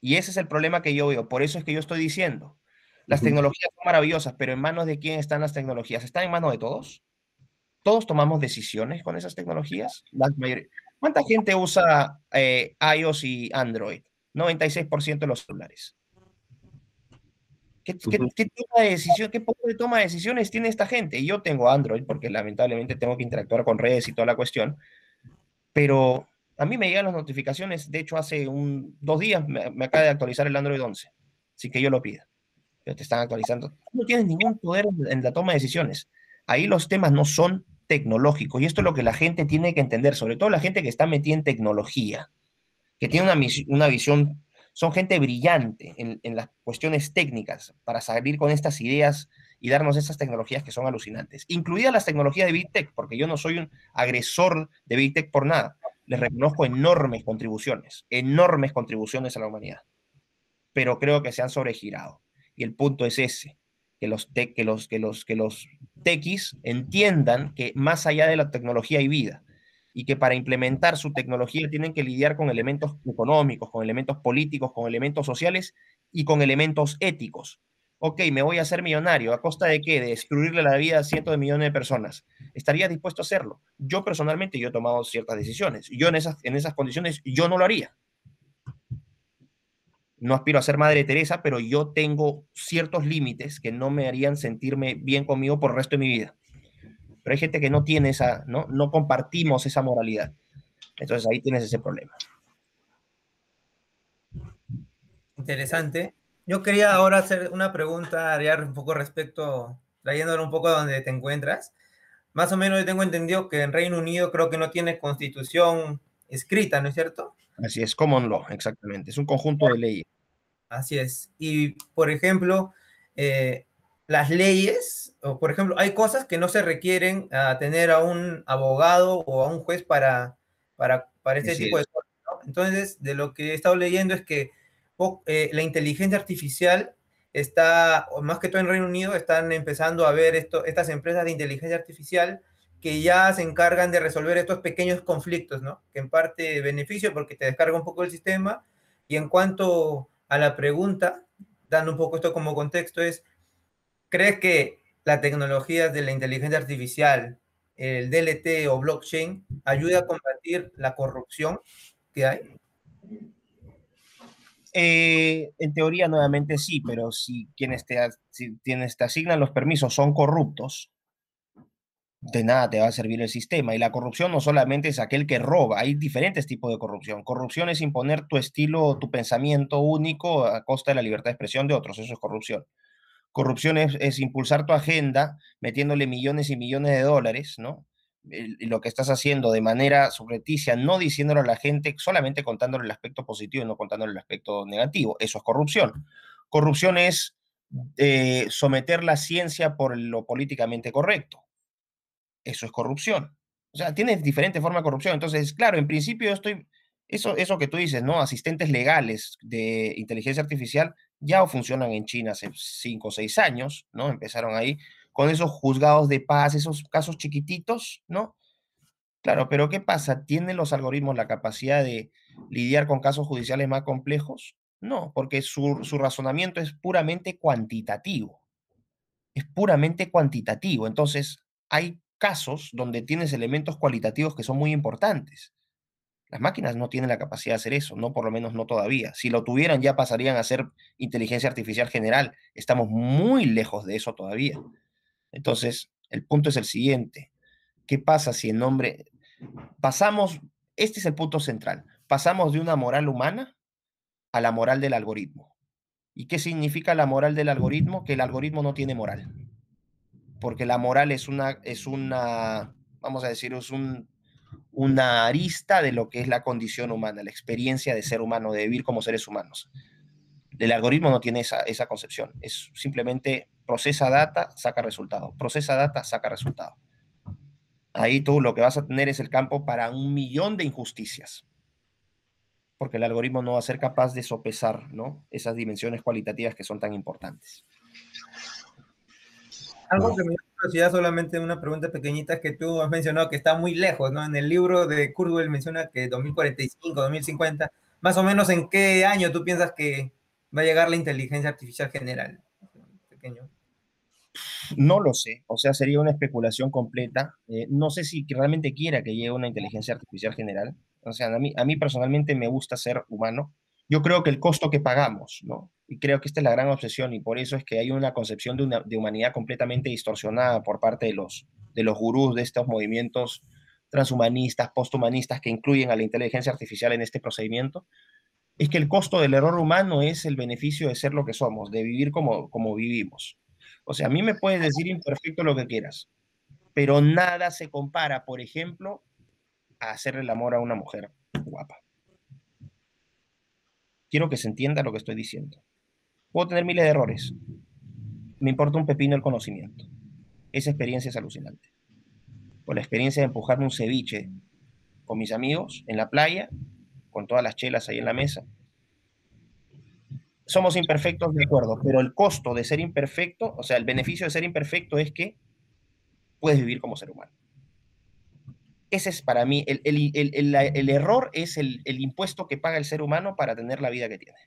Y ese es el problema que yo veo. Por eso es que yo estoy diciendo, las tecnologías son maravillosas, pero ¿en manos de quién están las tecnologías? ¿Están en manos de todos? ¿Todos tomamos decisiones con esas tecnologías? La mayoría. ¿Cuánta gente usa eh, iOS y Android? 96% de los celulares. ¿Qué, toma de decisión, ¿Qué poco de toma de decisiones tiene esta gente? Yo tengo Android porque lamentablemente tengo que interactuar con redes y toda la cuestión, pero a mí me llegan las notificaciones, de hecho hace un, dos días me, acaba de actualizar el Android 11, así que yo lo pido. Pero te están actualizando. No tienes ningún poder en la toma de decisiones. Ahí los temas no son Y esto es lo que la gente tiene que entender, sobre todo la gente que está metida en tecnología, que tiene una, una visión son gente brillante en, en, las cuestiones técnicas para salir con estas ideas y darnos esas tecnologías que son alucinantes, incluidas las tecnologías de Big Tech, porque yo no soy un agresor de Big Tech por nada. Les reconozco enormes contribuciones, enormes contribuciones a la humanidad, pero creo que se han sobregirado. Y el punto es ese, que los, te, que los, que los, que los techis entiendan que más allá de la tecnología hay vida y que para implementar su tecnología tienen que lidiar con elementos económicos, con elementos políticos, con elementos sociales y con elementos éticos. Ok, me voy a hacer millonario, ¿a costa de qué? De destruirle la vida a cientos de millones de personas. ¿Estaría dispuesto a hacerlo? Yo personalmente, yo he tomado ciertas decisiones. Yo en esas, en esas condiciones, yo no lo haría. No aspiro a ser Madre Teresa, pero yo tengo ciertos límites que no me harían sentirme bien conmigo por el resto de mi vida. Pero hay gente que no tiene esa, ¿no? No compartimos esa moralidad. Entonces ahí tienes ese problema. Interesante. Yo quería ahora hacer una pregunta, Ariar, un poco respecto, trayéndolo un poco a donde te encuentras. Más o menos yo tengo entendido que en Reino Unido creo que no tiene constitución escrita, ¿no es cierto? Así es, common law, exactamente. Es un conjunto de leyes. Así es. Y, por ejemplo, eh, las leyes, o por ejemplo, hay cosas que no se requieren a tener a un abogado o a un juez para, para, para este Así tipo es. de cosas. ¿no? Entonces, de lo que he estado leyendo es que eh, la inteligencia artificial está, más que todo en Reino Unido, están empezando a ver esto, estas empresas de inteligencia artificial que ya se encargan de resolver estos pequeños conflictos, ¿no? Que en parte beneficio porque te descarga un poco el sistema. Y en cuanto a la pregunta, dando un poco esto como contexto, es, ¿crees que la tecnología de la inteligencia artificial, el DLT o blockchain, ayuda a combatir la corrupción que hay? Eh, en teoría, nuevamente sí, pero si quienes te, si quienes te asignan los permisos son corruptos, de nada te va a servir el sistema. Y la corrupción no solamente es aquel que roba, hay diferentes tipos de corrupción. Corrupción es imponer tu estilo, tu pensamiento único a costa de la libertad de expresión de otros, eso es corrupción. Corrupción es, impulsar tu agenda metiéndole millones y millones de dólares, ¿no? lo que estás haciendo de manera subrepticia, no diciéndolo a la gente, solamente contándole el aspecto positivo y no contándole el aspecto negativo. Eso es corrupción. Corrupción es eh, someter la ciencia por lo políticamente correcto. Eso es corrupción. O sea, tienes diferentes formas de corrupción. Entonces, claro, en principio estoy, eso, eso que tú dices, ¿no? Asistentes legales de inteligencia artificial ya funcionan en China hace cinco o seis años, ¿no? Empezaron ahí con esos juzgados de paz, esos casos chiquititos, ¿no? Claro, pero ¿qué pasa? ¿Tienen los algoritmos la capacidad de lidiar con casos judiciales más complejos? No, porque su, su razonamiento es puramente cuantitativo. Es puramente cuantitativo. Entonces, hay casos donde tienes elementos cualitativos que son muy importantes. Las máquinas no tienen la capacidad de hacer eso, no por lo menos no todavía. Si lo tuvieran ya pasarían a ser inteligencia artificial general. Estamos muy lejos de eso todavía. Entonces, el punto es el siguiente. ¿Qué pasa si en nombre... Pasamos, este es el punto central, pasamos de una moral humana a la moral del algoritmo. ¿Y qué significa la moral del algoritmo? Que el algoritmo no tiene moral. Porque la moral es una, es una vamos a decir, es un, una arista de lo que es la condición humana, la experiencia de ser humano, de vivir como seres humanos. El algoritmo no tiene esa, esa concepción, es simplemente procesa data, saca resultado, procesa data, saca resultado. Ahí tú lo que vas a tener es el campo para un millón de injusticias, porque el algoritmo no va a ser capaz de sopesar ¿no? esas dimensiones cualitativas que son tan importantes. Algo que me da curiosidad, solamente una pregunta pequeñita que tú has mencionado que está muy lejos, ¿no? En el libro de Kurzweil menciona que 2045, 2050, más o menos en qué año tú piensas que va a llegar la inteligencia artificial general. Pequeño. No lo sé, o sea, sería una especulación completa. Eh, no sé si realmente quiera que llegue una inteligencia artificial general. O sea, a mí, a mí personalmente me gusta ser humano. Yo creo que el costo que pagamos, ¿no? Y creo que esta es la gran obsesión y por eso es que hay una concepción de, una, de humanidad completamente distorsionada por parte de los, de los gurús de estos movimientos transhumanistas, posthumanistas que incluyen a la inteligencia artificial en este procedimiento, es que el costo del error humano es el beneficio de ser lo que somos, de vivir como, como vivimos. O sea, a mí me puedes decir imperfecto lo que quieras, pero nada se compara, por ejemplo, a hacerle el amor a una mujer guapa. Quiero que se entienda lo que estoy diciendo. Puedo tener miles de errores. Me importa un pepino el conocimiento. Esa experiencia es alucinante. Por la experiencia de empujarme un ceviche con mis amigos en la playa, con todas las chelas ahí en la mesa. Somos imperfectos, de acuerdo, pero el costo de ser imperfecto, o sea, el beneficio de ser imperfecto es que puedes vivir como ser humano. Ese es para mí, el, error es el, impuesto que paga el ser humano para tener la vida que tiene.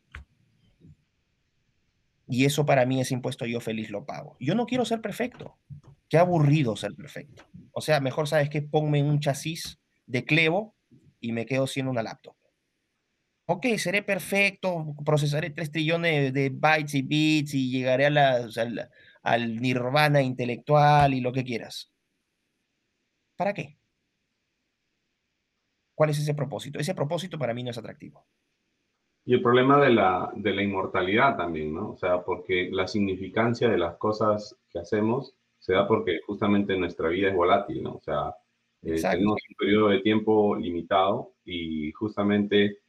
Y eso para mí, ese impuesto yo feliz lo pago. Yo no quiero ser perfecto. Qué aburrido ser perfecto. O sea, mejor sabes que ponme un chasis de clevo y me quedo siendo una laptop. Ok, seré perfecto, procesaré 3 trillones de bytes y bits y llegaré al nirvana intelectual y lo que quieras. ¿Para qué? ¿Cuál es ese propósito? Ese propósito para mí no es atractivo. Y el problema de la, de la inmortalidad también, ¿no? O sea, porque la significancia de las cosas que hacemos se da porque justamente nuestra vida es volátil, ¿no? O sea, eh, tenemos un periodo de tiempo limitado y justamente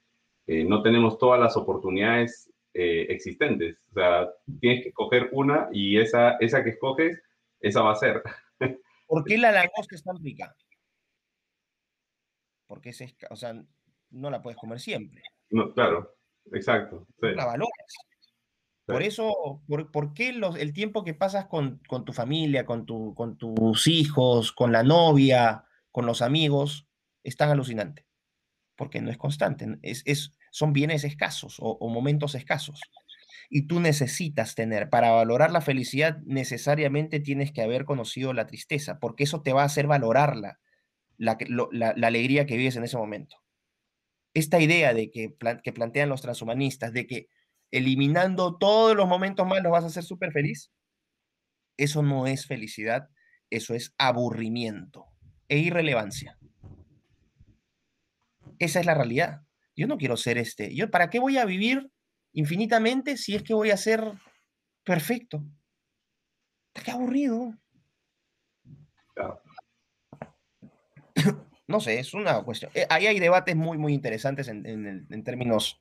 eh, no tenemos todas las oportunidades eh, existentes. O sea, tienes que escoger una y esa, esa que escoges, esa va a ser. ¿Por qué la langosta es tan rica? Porque es, o sea, no la puedes comer siempre. No, claro, exacto. La valoras. Por eso, por, qué el tiempo que pasas con, tu familia, con, tu, con tus hijos, con la novia, con los amigos, es tan alucinante? Porque no es constante, es, es son bienes escasos o, o momentos escasos. Y tú necesitas tener, para valorar la felicidad, necesariamente tienes que haber conocido la tristeza, porque eso te va a hacer valorarla la, alegría que vives en ese momento. Esta idea de que, que plantean los transhumanistas, de que eliminando todos los momentos malos vas a ser súper feliz, eso no es felicidad, eso es aburrimiento e irrelevancia. Esa es la realidad. Yo no quiero ser este. Yo, ¿Para qué voy a vivir infinitamente si es que voy a ser perfecto? Qué aburrido. No sé, es una cuestión. Eh, ahí hay debates muy, muy interesantes en, términos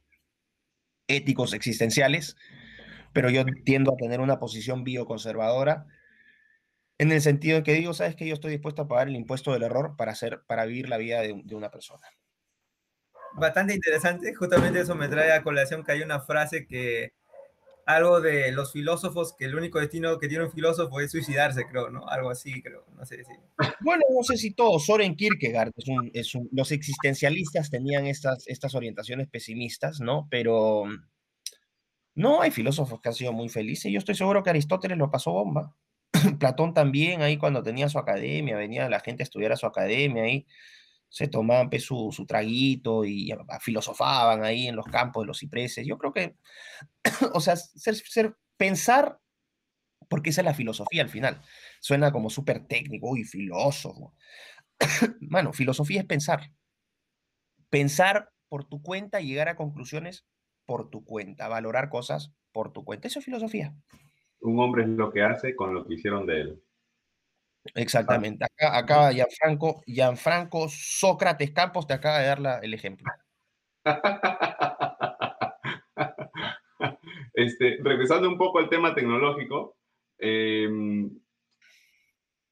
éticos, existenciales, pero yo tiendo a tener una posición bioconservadora en el sentido de que digo, sabes que yo estoy dispuesto a pagar el impuesto del error para, hacer, para vivir la vida de, una persona. Bastante interesante, justamente eso me trae a colación que hay una frase que algo de los filósofos, que el único destino que tiene un filósofo es suicidarse, creo, ¿no? Algo así, creo, no sé si. Bueno, no sé si todo. Soren Kierkegaard, es un, los existencialistas tenían estas, estas orientaciones pesimistas, ¿no? Pero no, hay filósofos que han sido muy felices. Yo estoy seguro que Aristóteles lo pasó bomba. Platón también, ahí cuando tenía su academia, venía la gente a estudiar a su academia, ahí se tomaban pues, su, su, traguito y filosofaban ahí en los campos de los cipreses. Yo creo que, o sea, ser, pensar, porque esa es la filosofía al final, suena como súper técnico, uy, filósofo. Bueno, filosofía es pensar. Pensar por tu cuenta y llegar a conclusiones por tu cuenta, valorar cosas por tu cuenta. Eso es filosofía. Un hombre es lo que hace con lo que hicieron de él. Exactamente. Acá, acaba Gianfranco, Gianfranco Sócrates Campos te acaba de dar el ejemplo. este, regresando un poco al tema tecnológico, em,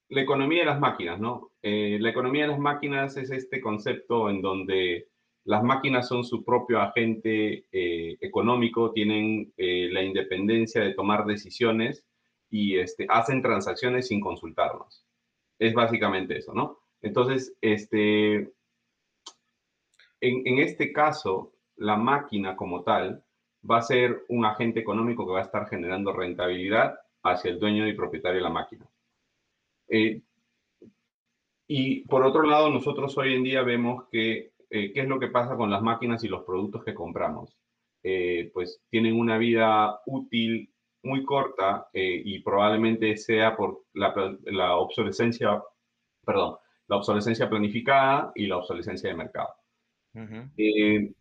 la economía de las máquinas, ¿no? Eh, la economía de las máquinas es este concepto en donde las máquinas son su propio agente eh, económico, tienen eh, la independencia de tomar decisiones y este, hacen transacciones sin consultarnos. Es básicamente eso, ¿no? Entonces, este, en, en este caso, la máquina como tal va a ser un agente económico que va a estar generando rentabilidad hacia el dueño y propietario de la máquina. Eh, y por otro lado, nosotros hoy en día vemos que, eh, ¿qué es lo que pasa con las máquinas y los productos que compramos? Eh, pues tienen una vida útil muy corta eh, y probablemente sea por la, obsolescencia, perdón, la obsolescencia planificada y la obsolescencia de mercado. Eh,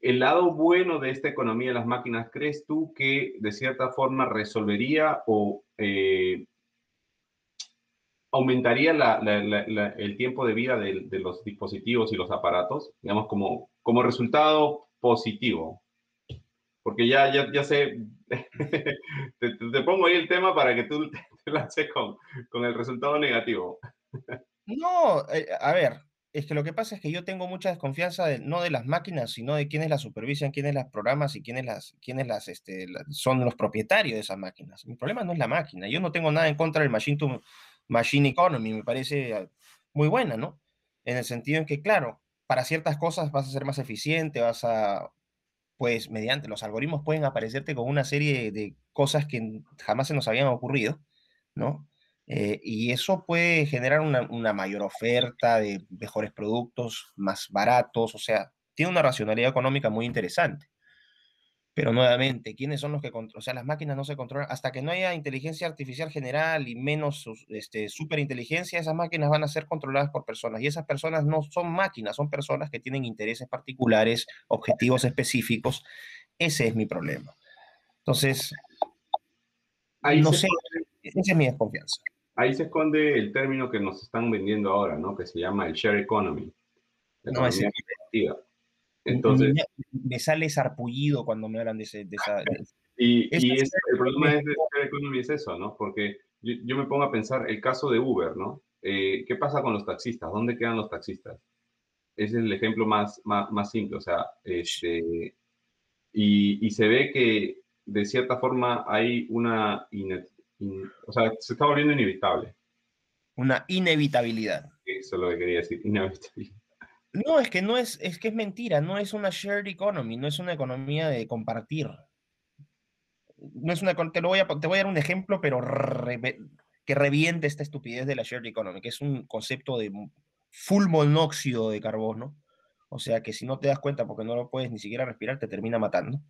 el lado bueno de esta economía de las máquinas, ¿crees tú que de cierta forma resolvería o eh, aumentaría el tiempo de vida de, de, los dispositivos y los aparatos, digamos, como, como resultado positivo? Porque ya, ya, ya sé, te, pongo ahí el tema para que tú te lances con, con el resultado negativo. No, eh, a ver, es que lo que pasa es que yo tengo mucha desconfianza de, no de las máquinas, sino de quienes las supervisan, quiénes las programas y quiénes las, quiénes las, este, son los propietarios de esas máquinas. Mi problema no es la máquina. Yo no tengo nada en contra del machine to machine economy, me parece ah, muy buena, ¿no? En el sentido en que, claro, para ciertas cosas vas a ser más eficiente, vas a, pues, mediante los algoritmos pueden aparecerte con una serie de cosas que jamás se nos habían ocurrido, ¿no? Eh, y eso puede generar una, mayor oferta de mejores productos, más baratos, o sea, tiene una racionalidad económica muy interesante. Pero nuevamente, ¿quiénes son los que controlan? O sea, las máquinas no se controlan. Hasta que no haya inteligencia artificial general y menos este, superinteligencia, esas máquinas van a ser controladas por personas. Y esas personas no son máquinas, son personas que tienen intereses particulares, objetivos específicos. Ese es mi problema. Entonces, Ahí no sé, esa es mi desconfianza ahí se esconde el término que nos están vendiendo ahora, ¿no? Que se llama el share economy. no, es Entonces, me, sale sarpullido cuando me hablan de, esa... y, el problema de share economy es eso, ¿no? Porque yo, me pongo a pensar el caso de Uber, ¿no? Eh, ¿Qué pasa con los taxistas? ¿Dónde quedan los taxistas? Ese es el ejemplo más, más, simple, o sea, este, y, y, se ve que de cierta forma hay una o sea, se está volviendo inevitable. Una inevitabilidad. Eso es lo que quería decir, inevitabilidad. No, es que no es, es que es mentira, no es una shared economy, no es una economía de compartir. No es una, te, lo voy a, te voy a dar un ejemplo, pero que reviente esta estupidez de la shared economy, que es un concepto de full monóxido de carbono, o sea que si no te das cuenta porque no lo puedes ni siquiera respirar, te termina matando.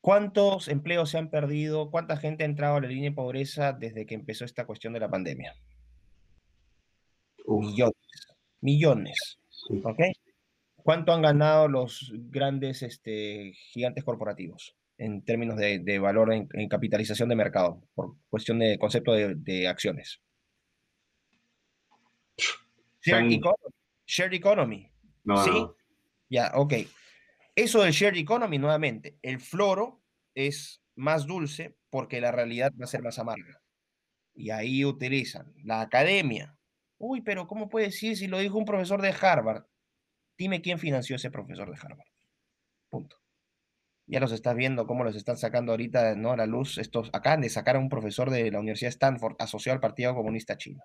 ¿Cuántos empleos se han perdido? ¿Cuánta gente ha entrado a la línea de pobreza desde que empezó esta cuestión de la pandemia? Millones. Millones. ¿Ok? ¿Cuánto han ganado los grandes este, gigantes corporativos en términos de, valor en, capitalización de mercado, por cuestión de concepto de, acciones? Share economy. Share economy. ¿Sí? Ya, ok. Eso del share economy, nuevamente, el floro es más dulce porque la realidad va a ser más amarga. Y ahí utilizan la academia. Uy, pero ¿cómo puede decir si lo dijo un profesor de Harvard? Dime quién financió ese profesor de Harvard. Punto. Ya los estás viendo cómo los están sacando ahorita ¿no? a la luz. Estos acaban de sacar a un profesor de la Universidad de Stanford asociado al Partido Comunista Chino.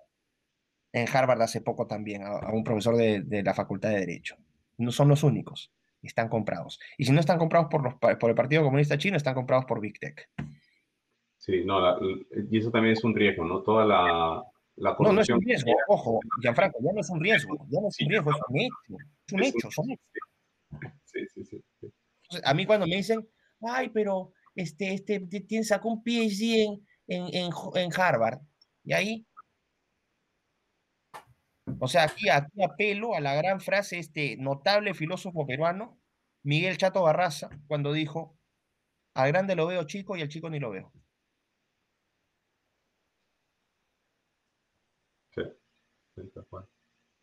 En Harvard hace poco también a, un profesor de, la Facultad de Derecho. No son los únicos están comprados. Y si no están comprados por, los, por el Partido Comunista Chino, están comprados por Big Tech. Sí, no, y eso también es un riesgo, ¿no? Toda la, la corrupción. No, no es un riesgo, ojo, Gianfranco, ya no es un riesgo, ya no es un riesgo, es un hecho, es un hecho, son hechos. Sí, sí, sí. a mí cuando me dicen, ay, pero este, este, sacó un PhD en, en, en, en Harvard, y ahí o sea, aquí, aquí apelo a la gran frase este notable filósofo peruano, Miguel Chato Barraza, cuando dijo, al grande lo veo chico y al chico ni lo veo. Sí, tal cual.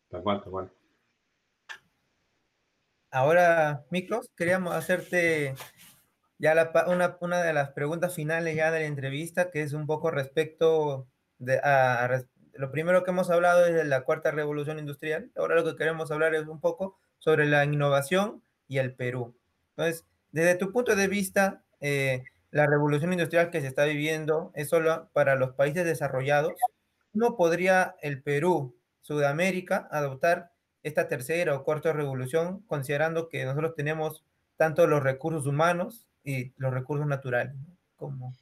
Tal cual, tal cual. Ahora, Miklos, queríamos hacerte ya una, una, de las preguntas finales ya de la entrevista, que es un poco respecto de, a, lo primero que hemos hablado es de la cuarta revolución industrial. Ahora lo que queremos hablar es un poco sobre la innovación y el Perú. Entonces, desde tu punto de vista, eh, la revolución industrial que se está viviendo es solo para los países desarrollados. ¿Cómo podría el Perú, Sudamérica, adoptar esta tercera o cuarta revolución, considerando que nosotros tenemos tanto los recursos humanos y los recursos naturales? Como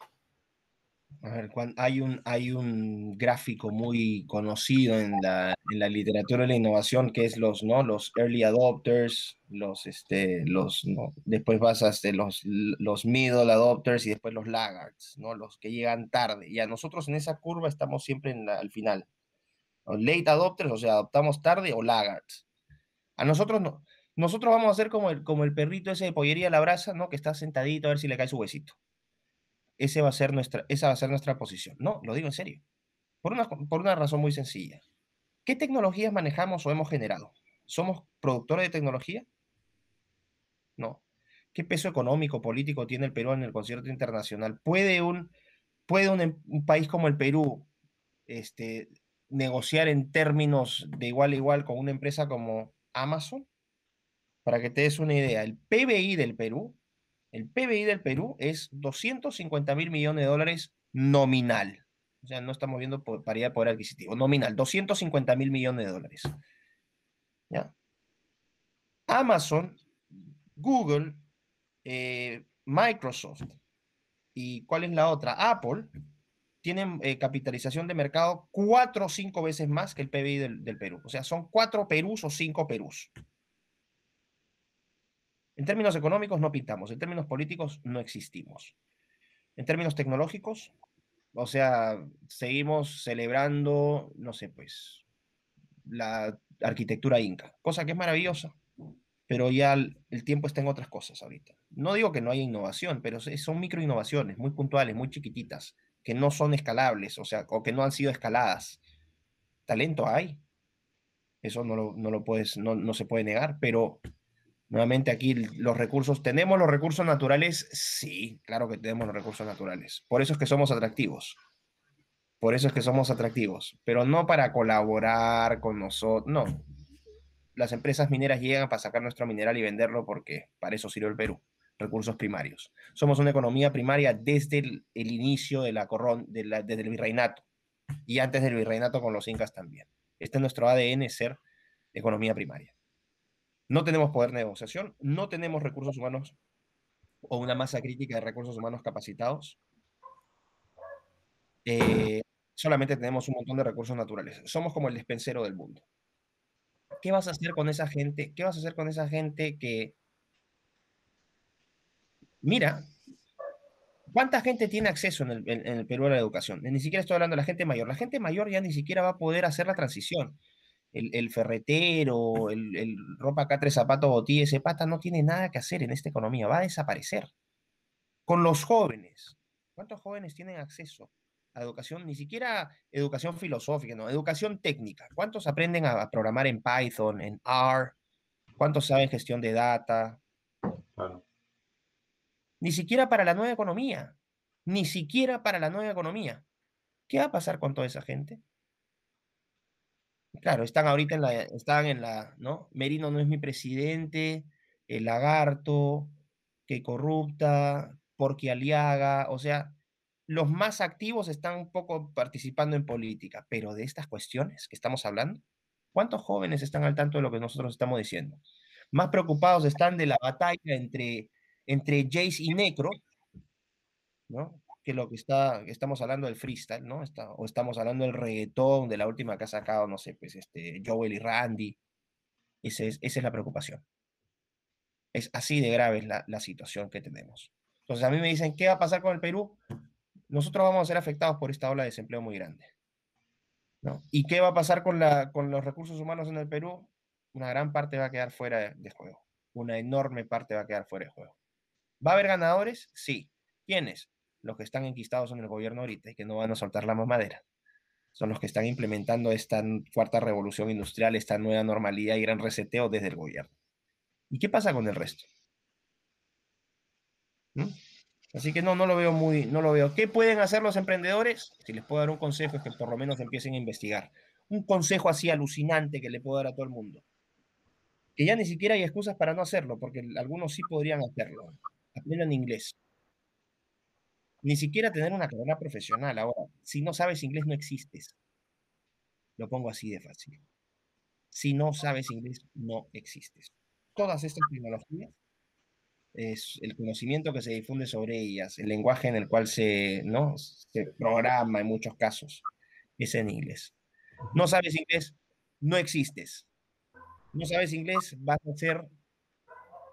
a ver, hay, un, hay un gráfico muy conocido en la, en la literatura de la innovación que es los, ¿no? los early adopters, los, este, los, ¿no? después vas hasta los, los middle adopters y después los laggards, ¿no? los que llegan tarde. Y a nosotros en esa curva estamos siempre en al final. Late adopters, o sea, adoptamos tarde o laggards. A nosotros no. Nosotros vamos a ser como el, como el perrito ese de pollería a la brasa, ¿no? Que está sentadito a ver si le cae su huesito ese va a ser nuestra, esa va a ser nuestra posición. No, lo digo en serio. Por una, por una razón muy sencilla. ¿Qué tecnologías manejamos o hemos generado? ¿Somos productores de tecnología? No. ¿Qué peso económico, político tiene el Perú en el concierto internacional? ¿Puede un, puede un, país como el Perú este, negociar en términos de igual a igual con una empresa como Amazon? Para que te des una idea, el PBI del Perú, el PBI del Perú es 250 mil millones de dólares nominal. O sea, no estamos viendo paridad de poder adquisitivo, nominal, 250 mil millones de dólares. ¿Ya? Amazon, Google, eh, Microsoft y ¿cuál es la otra? Apple tienen eh, capitalización de mercado cuatro o cinco veces más que el PBI del, del Perú. O sea, son cuatro Perús o cinco Perús. En términos económicos no pintamos, en términos políticos no existimos. En términos tecnológicos, o sea, seguimos celebrando, no sé, pues, la arquitectura inca, cosa que es maravillosa, pero ya el, tiempo está en otras cosas ahorita. No digo que no haya innovación, pero son micro innovaciones muy puntuales, muy chiquititas, que no son escalables, o sea, o que no han sido escaladas. Talento hay, eso no lo, no lo puedes, no, no se puede negar, pero Nuevamente aquí los recursos, ¿tenemos los recursos naturales? Sí, claro que tenemos los recursos naturales. Por eso es que somos atractivos. Por eso es que somos atractivos, pero no para colaborar con nosotros, no. Las empresas mineras llegan para sacar nuestro mineral y venderlo porque para eso sirve el Perú, recursos primarios. Somos una economía primaria desde el, inicio de la corron, de desde el virreinato y antes del virreinato con los incas también. Este es nuestro ADN, ser economía primaria. No tenemos poder de negociación, no tenemos recursos humanos o una masa crítica de recursos humanos capacitados. Eh, solamente tenemos un montón de recursos naturales. Somos como el despensero del mundo. ¿Qué vas a hacer con esa gente? ¿Qué vas a hacer con esa gente que... Mira, ¿cuánta gente tiene acceso en el, Perú a la educación? Ni siquiera estoy hablando de la gente mayor. La gente mayor ya ni siquiera va a poder hacer la transición el, ferretero, el, ropa acá tres zapatos botí, ese pata no tiene nada que hacer en esta economía, va a desaparecer. Con los jóvenes, ¿cuántos jóvenes tienen acceso a educación? Ni siquiera educación filosófica, no, educación técnica. ¿Cuántos aprenden a, programar en Python, en R? ¿Cuántos saben gestión de data? Ni siquiera para la nueva economía, ni siquiera para la nueva economía. ¿Qué va a pasar con toda esa gente? Claro, están ahorita en la, están en la, ¿no? Merino no es mi presidente, el lagarto, que corrupta, porque Aliaga, o sea, los más activos están un poco participando en política, pero de estas cuestiones que estamos hablando, ¿cuántos jóvenes están al tanto de lo que nosotros estamos diciendo? Más preocupados están de la batalla entre, entre Jace y Necro, que lo que está, estamos hablando del freestyle, ¿no? Está, o estamos hablando del reggaetón, de la última que ha sacado, no sé, pues este, Joel y Randy. esa es la preocupación. Es así de grave la, situación que tenemos. Entonces a mí me dicen, ¿qué va a pasar con el Perú? Nosotros vamos a ser afectados por esta ola de desempleo muy grande. ¿Y qué va a pasar con los recursos humanos en el Perú? Una gran parte va a quedar fuera de juego. Una enorme parte va a quedar fuera de juego. ¿Va a haber ganadores? Sí. ¿Quiénes? los que están enquistados en el gobierno ahorita y que no van a soltar la mamadera. Son los que están implementando esta cuarta revolución industrial, esta nueva normalidad y gran reseteo desde el gobierno. ¿Y qué pasa con el resto? ¿Mm? Así que no, no lo veo muy, no lo veo. ¿Qué pueden hacer los emprendedores? Si les puedo dar un consejo es que por lo menos empiecen a investigar. Un consejo así alucinante que le puedo dar a todo el mundo. Que ya ni siquiera hay excusas para no hacerlo, porque algunos sí podrían hacerlo. Aprendan inglés ni siquiera tener una carrera profesional. Ahora, si no sabes inglés, no existes. Lo pongo así de fácil. Si no sabes inglés, no existes. Todas estas tecnologías, es el conocimiento que se difunde sobre ellas, el lenguaje en el cual se, ¿no? se programa en muchos casos, es en inglés. No sabes inglés, no existes. No sabes inglés, vas a ser,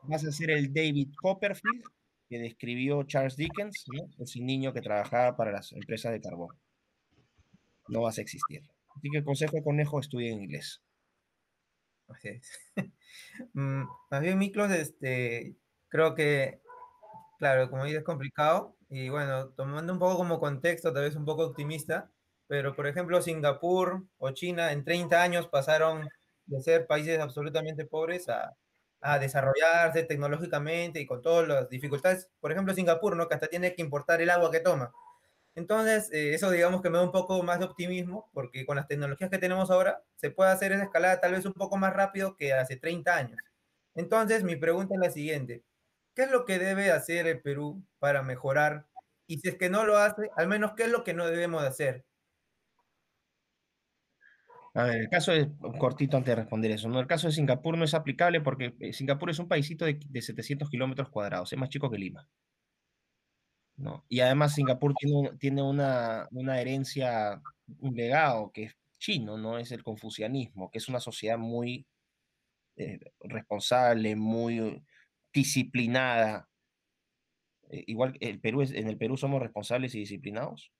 vas a ser el David Copperfield que describió Charles Dickens, ¿no? ese niño que trabajaba para las empresas de carbón. No vas a existir. Así que el consejo de conejo, estudia en inglés. Así es. Mm, más bien, Miklos, este, creo que, claro, como dices, es complicado. Y bueno, tomando un poco como contexto, tal vez un poco optimista, pero por ejemplo, Singapur o China en 30 años pasaron de ser países absolutamente pobres a a desarrollarse tecnológicamente y con todas las dificultades. Por ejemplo, Singapur, ¿no? Que hasta tiene que importar el agua que toma. Entonces, eh, eso digamos que me da un poco más de optimismo, porque con las tecnologías que tenemos ahora, se puede hacer esa escalada tal vez un poco más rápido que hace 30 años. Entonces, mi pregunta es la siguiente. ¿Qué es lo que debe hacer el Perú para mejorar? Y si es que no lo hace, al menos, ¿qué es lo que no debemos de hacer? A ver, el caso es cortito antes de responder eso. ¿no? El caso de Singapur no es aplicable porque eh, Singapur es un paísito de, de 700 kilómetros cuadrados, es más chico que Lima. ¿no? Y además Singapur tiene, una, herencia, un legado que es chino, ¿no? Es el confucianismo, que es una sociedad muy eh, responsable, muy disciplinada. Eh, igual el Perú es, en el Perú somos responsables y disciplinados.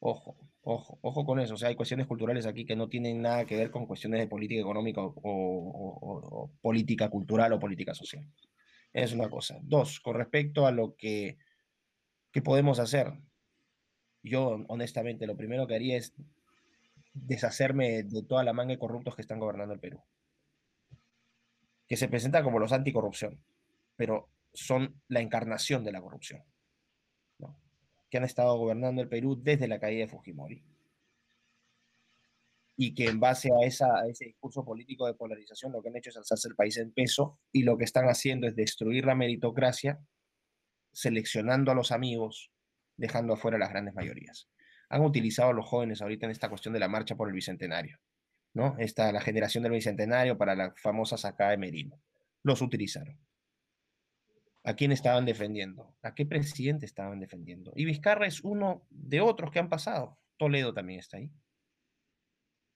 Ojo, ojo, con eso. O sea, hay cuestiones culturales aquí que no tienen nada que ver con cuestiones de política económica o, o, o política cultural o política social. Es una cosa. Dos, con respecto a lo que, que podemos hacer. Yo, honestamente, lo primero que haría es deshacerme de toda la manga de corruptos que están gobernando el Perú. Que se presentan como los anticorrupción, pero son la encarnación de la corrupción. Que han estado gobernando el Perú desde la caída de Fujimori y que en base a, ese discurso político de polarización lo que han hecho es alzarse el país en peso y lo que están haciendo es destruir la meritocracia, seleccionando a los amigos, dejando afuera a las grandes mayorías. Han utilizado a los jóvenes ahorita en esta cuestión de la marcha por el Bicentenario, ¿no? Esta, la generación del Bicentenario para la famosa sacada de Merino. Los utilizaron. ¿A quién estaban defendiendo? ¿A qué presidente estaban defendiendo? Y Vizcarra es uno de otros que han pasado. Toledo también está ahí.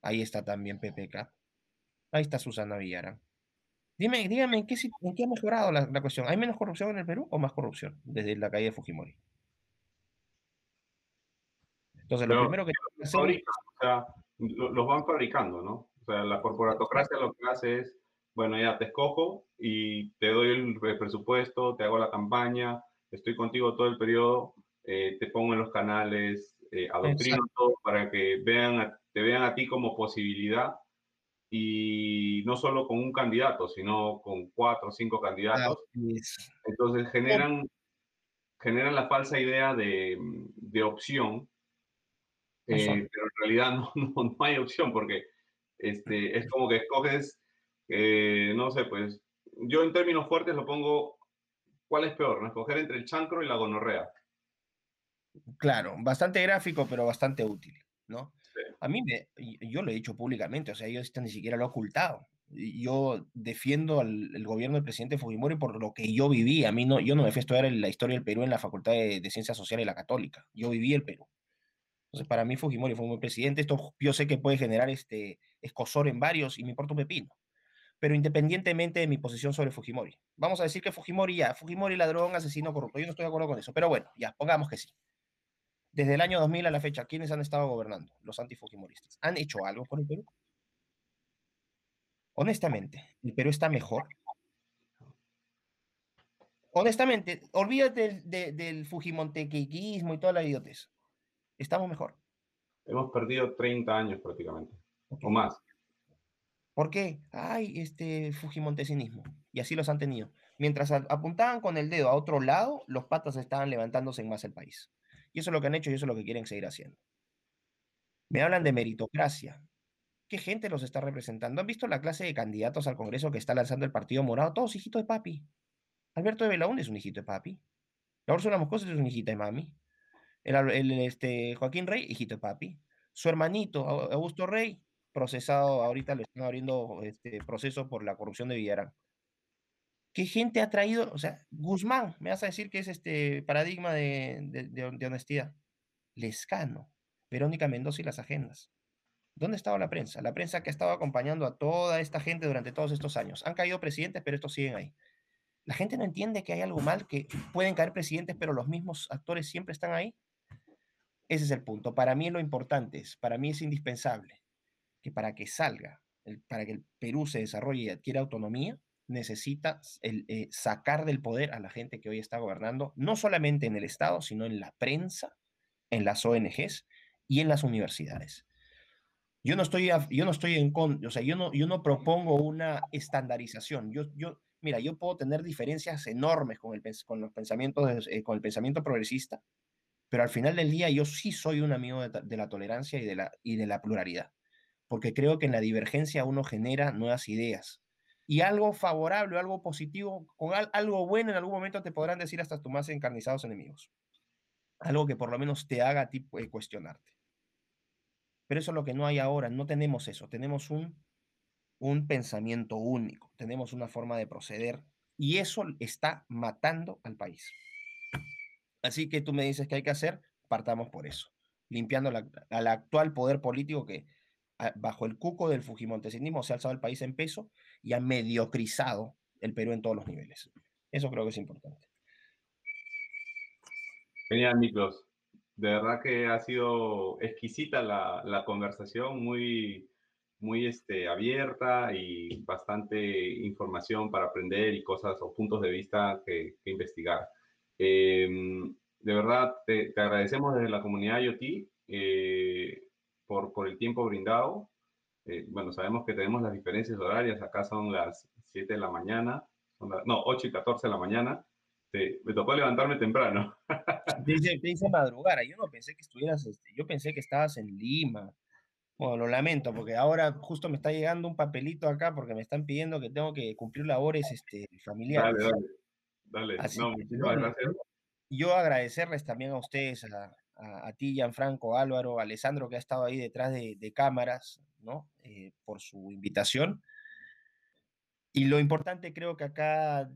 Ahí está también PPK. Ahí está Susana Villarán. Dime, dígame, ¿en qué, en qué ha mejorado la, la, cuestión? ¿Hay menos corrupción en el Perú o más corrupción desde la caída de Fujimori? Entonces, Pero, lo primero que... Fabrican, o sea, los van fabricando, ¿no? O sea, la corporatocracia lo que hace es, bueno, ya te escojo y te doy el presupuesto, te hago la campaña, estoy contigo todo el periodo, eh, te pongo en los canales, eh, adoctrino todo para que vean a, te vean a ti como posibilidad y no solo con un candidato, sino con cuatro o cinco candidatos. Entonces generan, generan la falsa idea de, de opción, eh, pero en realidad no, no, no, hay opción porque este, es como que escoges, eh, no sé, pues yo en términos fuertes lo pongo, ¿cuál es peor? ¿no? Escoger entre el chancro y la gonorrea. Claro, bastante gráfico, pero bastante útil. ¿no? Sí. A mí, me, yo lo he dicho públicamente, o sea, yo ni siquiera lo he ocultado. Yo defiendo al el gobierno del presidente Fujimori por lo que yo viví. A mí no, yo no me fui a estudiar la historia del Perú en la Facultad de, de Ciencias Sociales y la Católica. Yo viví el Perú. Entonces, para mí Fujimori fue un buen presidente. Esto yo sé que puede generar este escosor en varios y me importa un pepino. Pero independientemente de mi posición sobre Fujimori. Vamos a decir que Fujimori ya, Fujimori ladrón, asesino, corrupto. Yo no estoy de acuerdo con eso. Pero bueno, ya, pongamos que sí. Desde el año 2000 a la fecha, ¿quiénes han estado gobernando? Los antifujimoristas. ¿Han hecho algo por el Perú? Honestamente, ¿el Perú está mejor? Honestamente, olvídate del, del, fujimontequismo y toda la idiotez. ¿Estamos mejor? Hemos perdido 30 años prácticamente, okay. o más. ¿Por qué? Ay, este fujimontesinismo. Y así los han tenido. Mientras apuntaban con el dedo a otro lado, los patas estaban levantándose en más el país. Y eso es lo que han hecho y eso es lo que quieren seguir haciendo. Me hablan de meritocracia. ¿Qué gente los está representando? ¿Han visto la clase de candidatos al Congreso que está lanzando el Partido Morado? Todos hijitos de papi. Alberto de Belaúnde es un hijito de papi. La Úrsula Moscoso es un hijito de mami. El, el, este, Joaquín Rey, hijito de papi. Su hermanito, Augusto Rey, procesado, ahorita le están abriendo este proceso por la corrupción de Villarán. ¿Qué gente ha traído? O sea, Guzmán, me vas a decir que es este paradigma de, de, honestidad. Lescano, Verónica Mendoza y las agendas. ¿Dónde estaba la prensa? La prensa que ha estado acompañando a toda esta gente durante todos estos años. Han caído presidentes, pero estos siguen ahí. La gente no entiende que hay algo mal, que pueden caer presidentes, pero los mismos actores siempre están ahí. Ese es el punto. Para mí lo importante es, para mí es indispensable que para que salga, para que el Perú se desarrolle y adquiera autonomía, necesita el, eh, sacar del poder a la gente que hoy está gobernando, no solamente en el Estado, sino en la prensa, en las ONGs y en las universidades. Yo no estoy, yo no estoy en contra, o sea, yo no, yo no propongo una estandarización. Yo, yo, mira, yo puedo tener diferencias enormes con el, con los pensamientos, eh, con el pensamiento progresista, pero al final del día yo sí soy un amigo de, de, la tolerancia y de la, y de la pluralidad, porque creo que en la divergencia uno genera nuevas ideas. Y algo favorable, algo positivo, con al, algo bueno en algún momento te podrán decir hasta tus más encarnizados enemigos. Algo que por lo menos te haga a ti eh, cuestionarte. Pero eso es lo que no hay ahora, no tenemos eso, tenemos un, un pensamiento único, tenemos una forma de proceder y eso está matando al país. Así que tú me dices que hay que hacer, partamos por eso, limpiando al actual poder político que bajo el cuco del fujimontesinismo se ha alzado el país en peso y ha mediocrizado el Perú en todos los niveles. Eso creo que es importante. Genial, Miklos de verdad que ha sido exquisita la, la conversación, muy, muy este, abierta y bastante información para aprender y cosas o puntos de vista que, que investigar. Eh, de verdad, te, te, agradecemos desde la comunidad IoT eh, por, por el tiempo brindado. Eh, bueno, sabemos que tenemos las diferencias horarias, acá son las 7 de la mañana, las, no, 8 y 14 de la mañana. Me tocó levantarme temprano. Te hice, te hice madrugar, yo no pensé que estuvieras, este, yo pensé que estabas en Lima. Bueno, lo lamento, porque ahora justo me está llegando un papelito acá porque me están pidiendo que tengo que cumplir labores este, familiares. Dale, dale. Dale, Así no, muchísimas gracias. Yo agradecerles también a ustedes, a, a, ti, Gianfranco, Álvaro, Alessandro, que ha estado ahí detrás de, de cámaras, ¿no? Eh, por su invitación. Y lo importante creo que acá,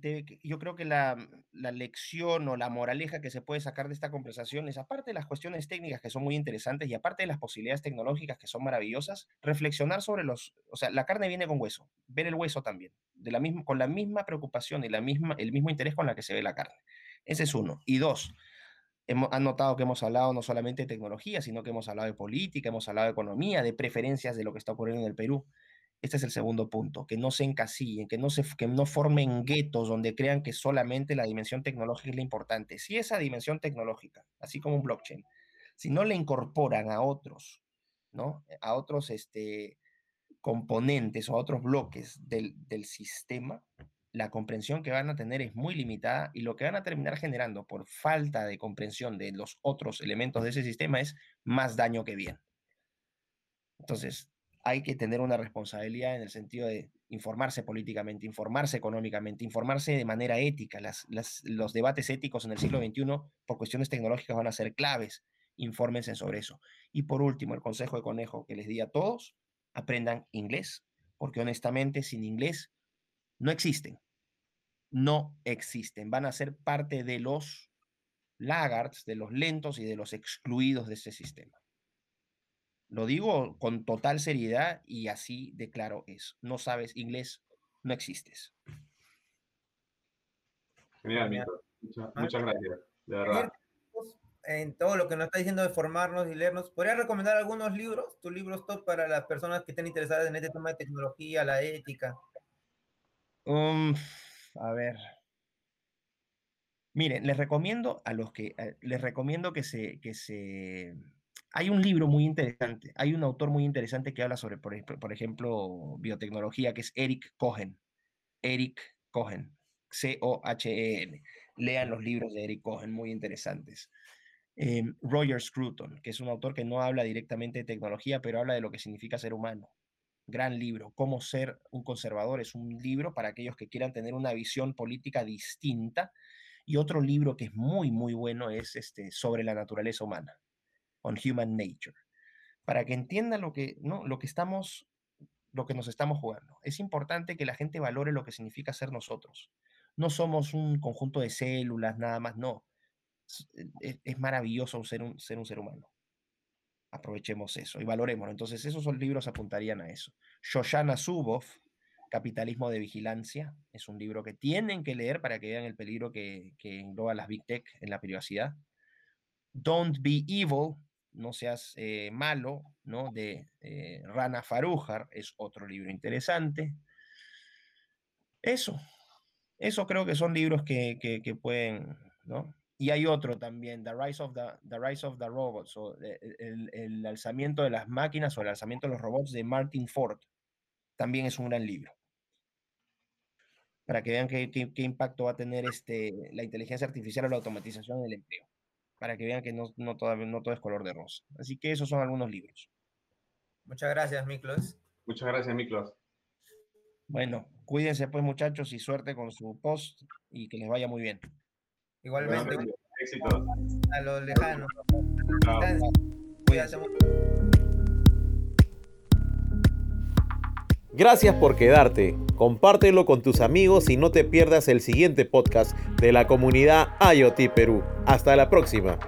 yo creo que la, la, lección o la moraleja que se puede sacar de esta conversación es, aparte de las cuestiones técnicas que son muy interesantes y aparte de las posibilidades tecnológicas que son maravillosas, reflexionar sobre los, o sea, la carne viene con hueso, ver el hueso también, de la misma, con la misma preocupación y la misma, el mismo interés con la que se ve la carne. Ese es uno. Y dos, hemos, han notado que hemos hablado no solamente de tecnología, sino que hemos hablado de política, hemos hablado de economía, de preferencias de lo que está ocurriendo en el Perú. Este es el segundo punto, que no se encasillen, que no, se, que no formen guetos donde crean que solamente la dimensión tecnológica es la importante. Si esa dimensión tecnológica, así como un blockchain, si no le incorporan a otros, ¿no? A otros este, componentes o a otros bloques del, del sistema, la comprensión que van a tener es muy limitada y lo que van a terminar generando por falta de comprensión de los otros elementos de ese sistema es más daño que bien. Entonces, hay que tener una responsabilidad en el sentido de informarse políticamente, informarse económicamente, informarse de manera ética. Las, los debates éticos en el siglo XXI por cuestiones tecnológicas van a ser claves. Infórmense sobre eso. Y por último, el consejo de conejo que les di a todos, aprendan inglés, porque honestamente sin inglés no existen. No existen. Van a ser parte de los laggards, de los lentos y de los excluidos de ese sistema. Lo digo con total seriedad y así de claro es. No sabes inglés, no existes. Genial, Mito. Muchas, muchas gracias, de verdad. En todo lo que nos está diciendo de formarnos y leernos, ¿podrías recomendar algunos libros, tus libros top para las personas que estén interesadas en este tema de tecnología, la ética? Um, a ver. Miren, les recomiendo a los que les recomiendo que se, que se hay un libro muy interesante, hay un autor muy interesante que habla sobre, por ejemplo, por ejemplo biotecnología, que es Eric Cohen. Eric Cohen, C-O-H-E-N. Lean los libros de Eric Cohen, muy interesantes. Eh, Roger Scruton, que es un autor que no habla directamente de tecnología, pero habla de lo que significa ser humano. Gran libro. Cómo ser un conservador es un libro para aquellos que quieran tener una visión política distinta. Y otro libro que es muy, muy bueno es este, sobre la naturaleza humana on Human Nature, para que entienda lo que, ¿no? lo que estamos, lo que nos estamos jugando. Es importante que la gente valore lo que significa ser nosotros. No somos un conjunto de células, nada más, no. Es, es maravilloso ser un, ser un ser humano. Aprovechemos eso y valoremos. Entonces, esos son libros apuntarían a eso. Shoshana Zuboff, Capitalismo de Vigilancia, es un libro que tienen que leer para que vean el peligro que, que engloba las Big Tech en la privacidad. Don't Be Evil, no seas eh, malo, ¿no? De eh, Rana Farújar, es otro libro interesante. Eso, eso creo que son libros que, que, que pueden, ¿no? Y hay otro también, The Rise of the, the, Rise of the Robots, o el, el, alzamiento de las máquinas o el alzamiento de los robots de Martin Ford. También es un gran libro. Para que vean qué, qué, impacto va a tener este, la inteligencia artificial o la automatización en el empleo. Para que vean que no, no, todo, no todo es color de rosa. Así que esos son algunos libros. Muchas gracias, Miklos. Muchas gracias, Miklos. Bueno, cuídense pues muchachos y suerte con su post y que les vaya muy bien. Igualmente. Éxito. A los lejanos. Gracias por quedarte. Compártelo con tus amigos y no te pierdas el siguiente podcast de la comunidad IoT Perú. Hasta la próxima.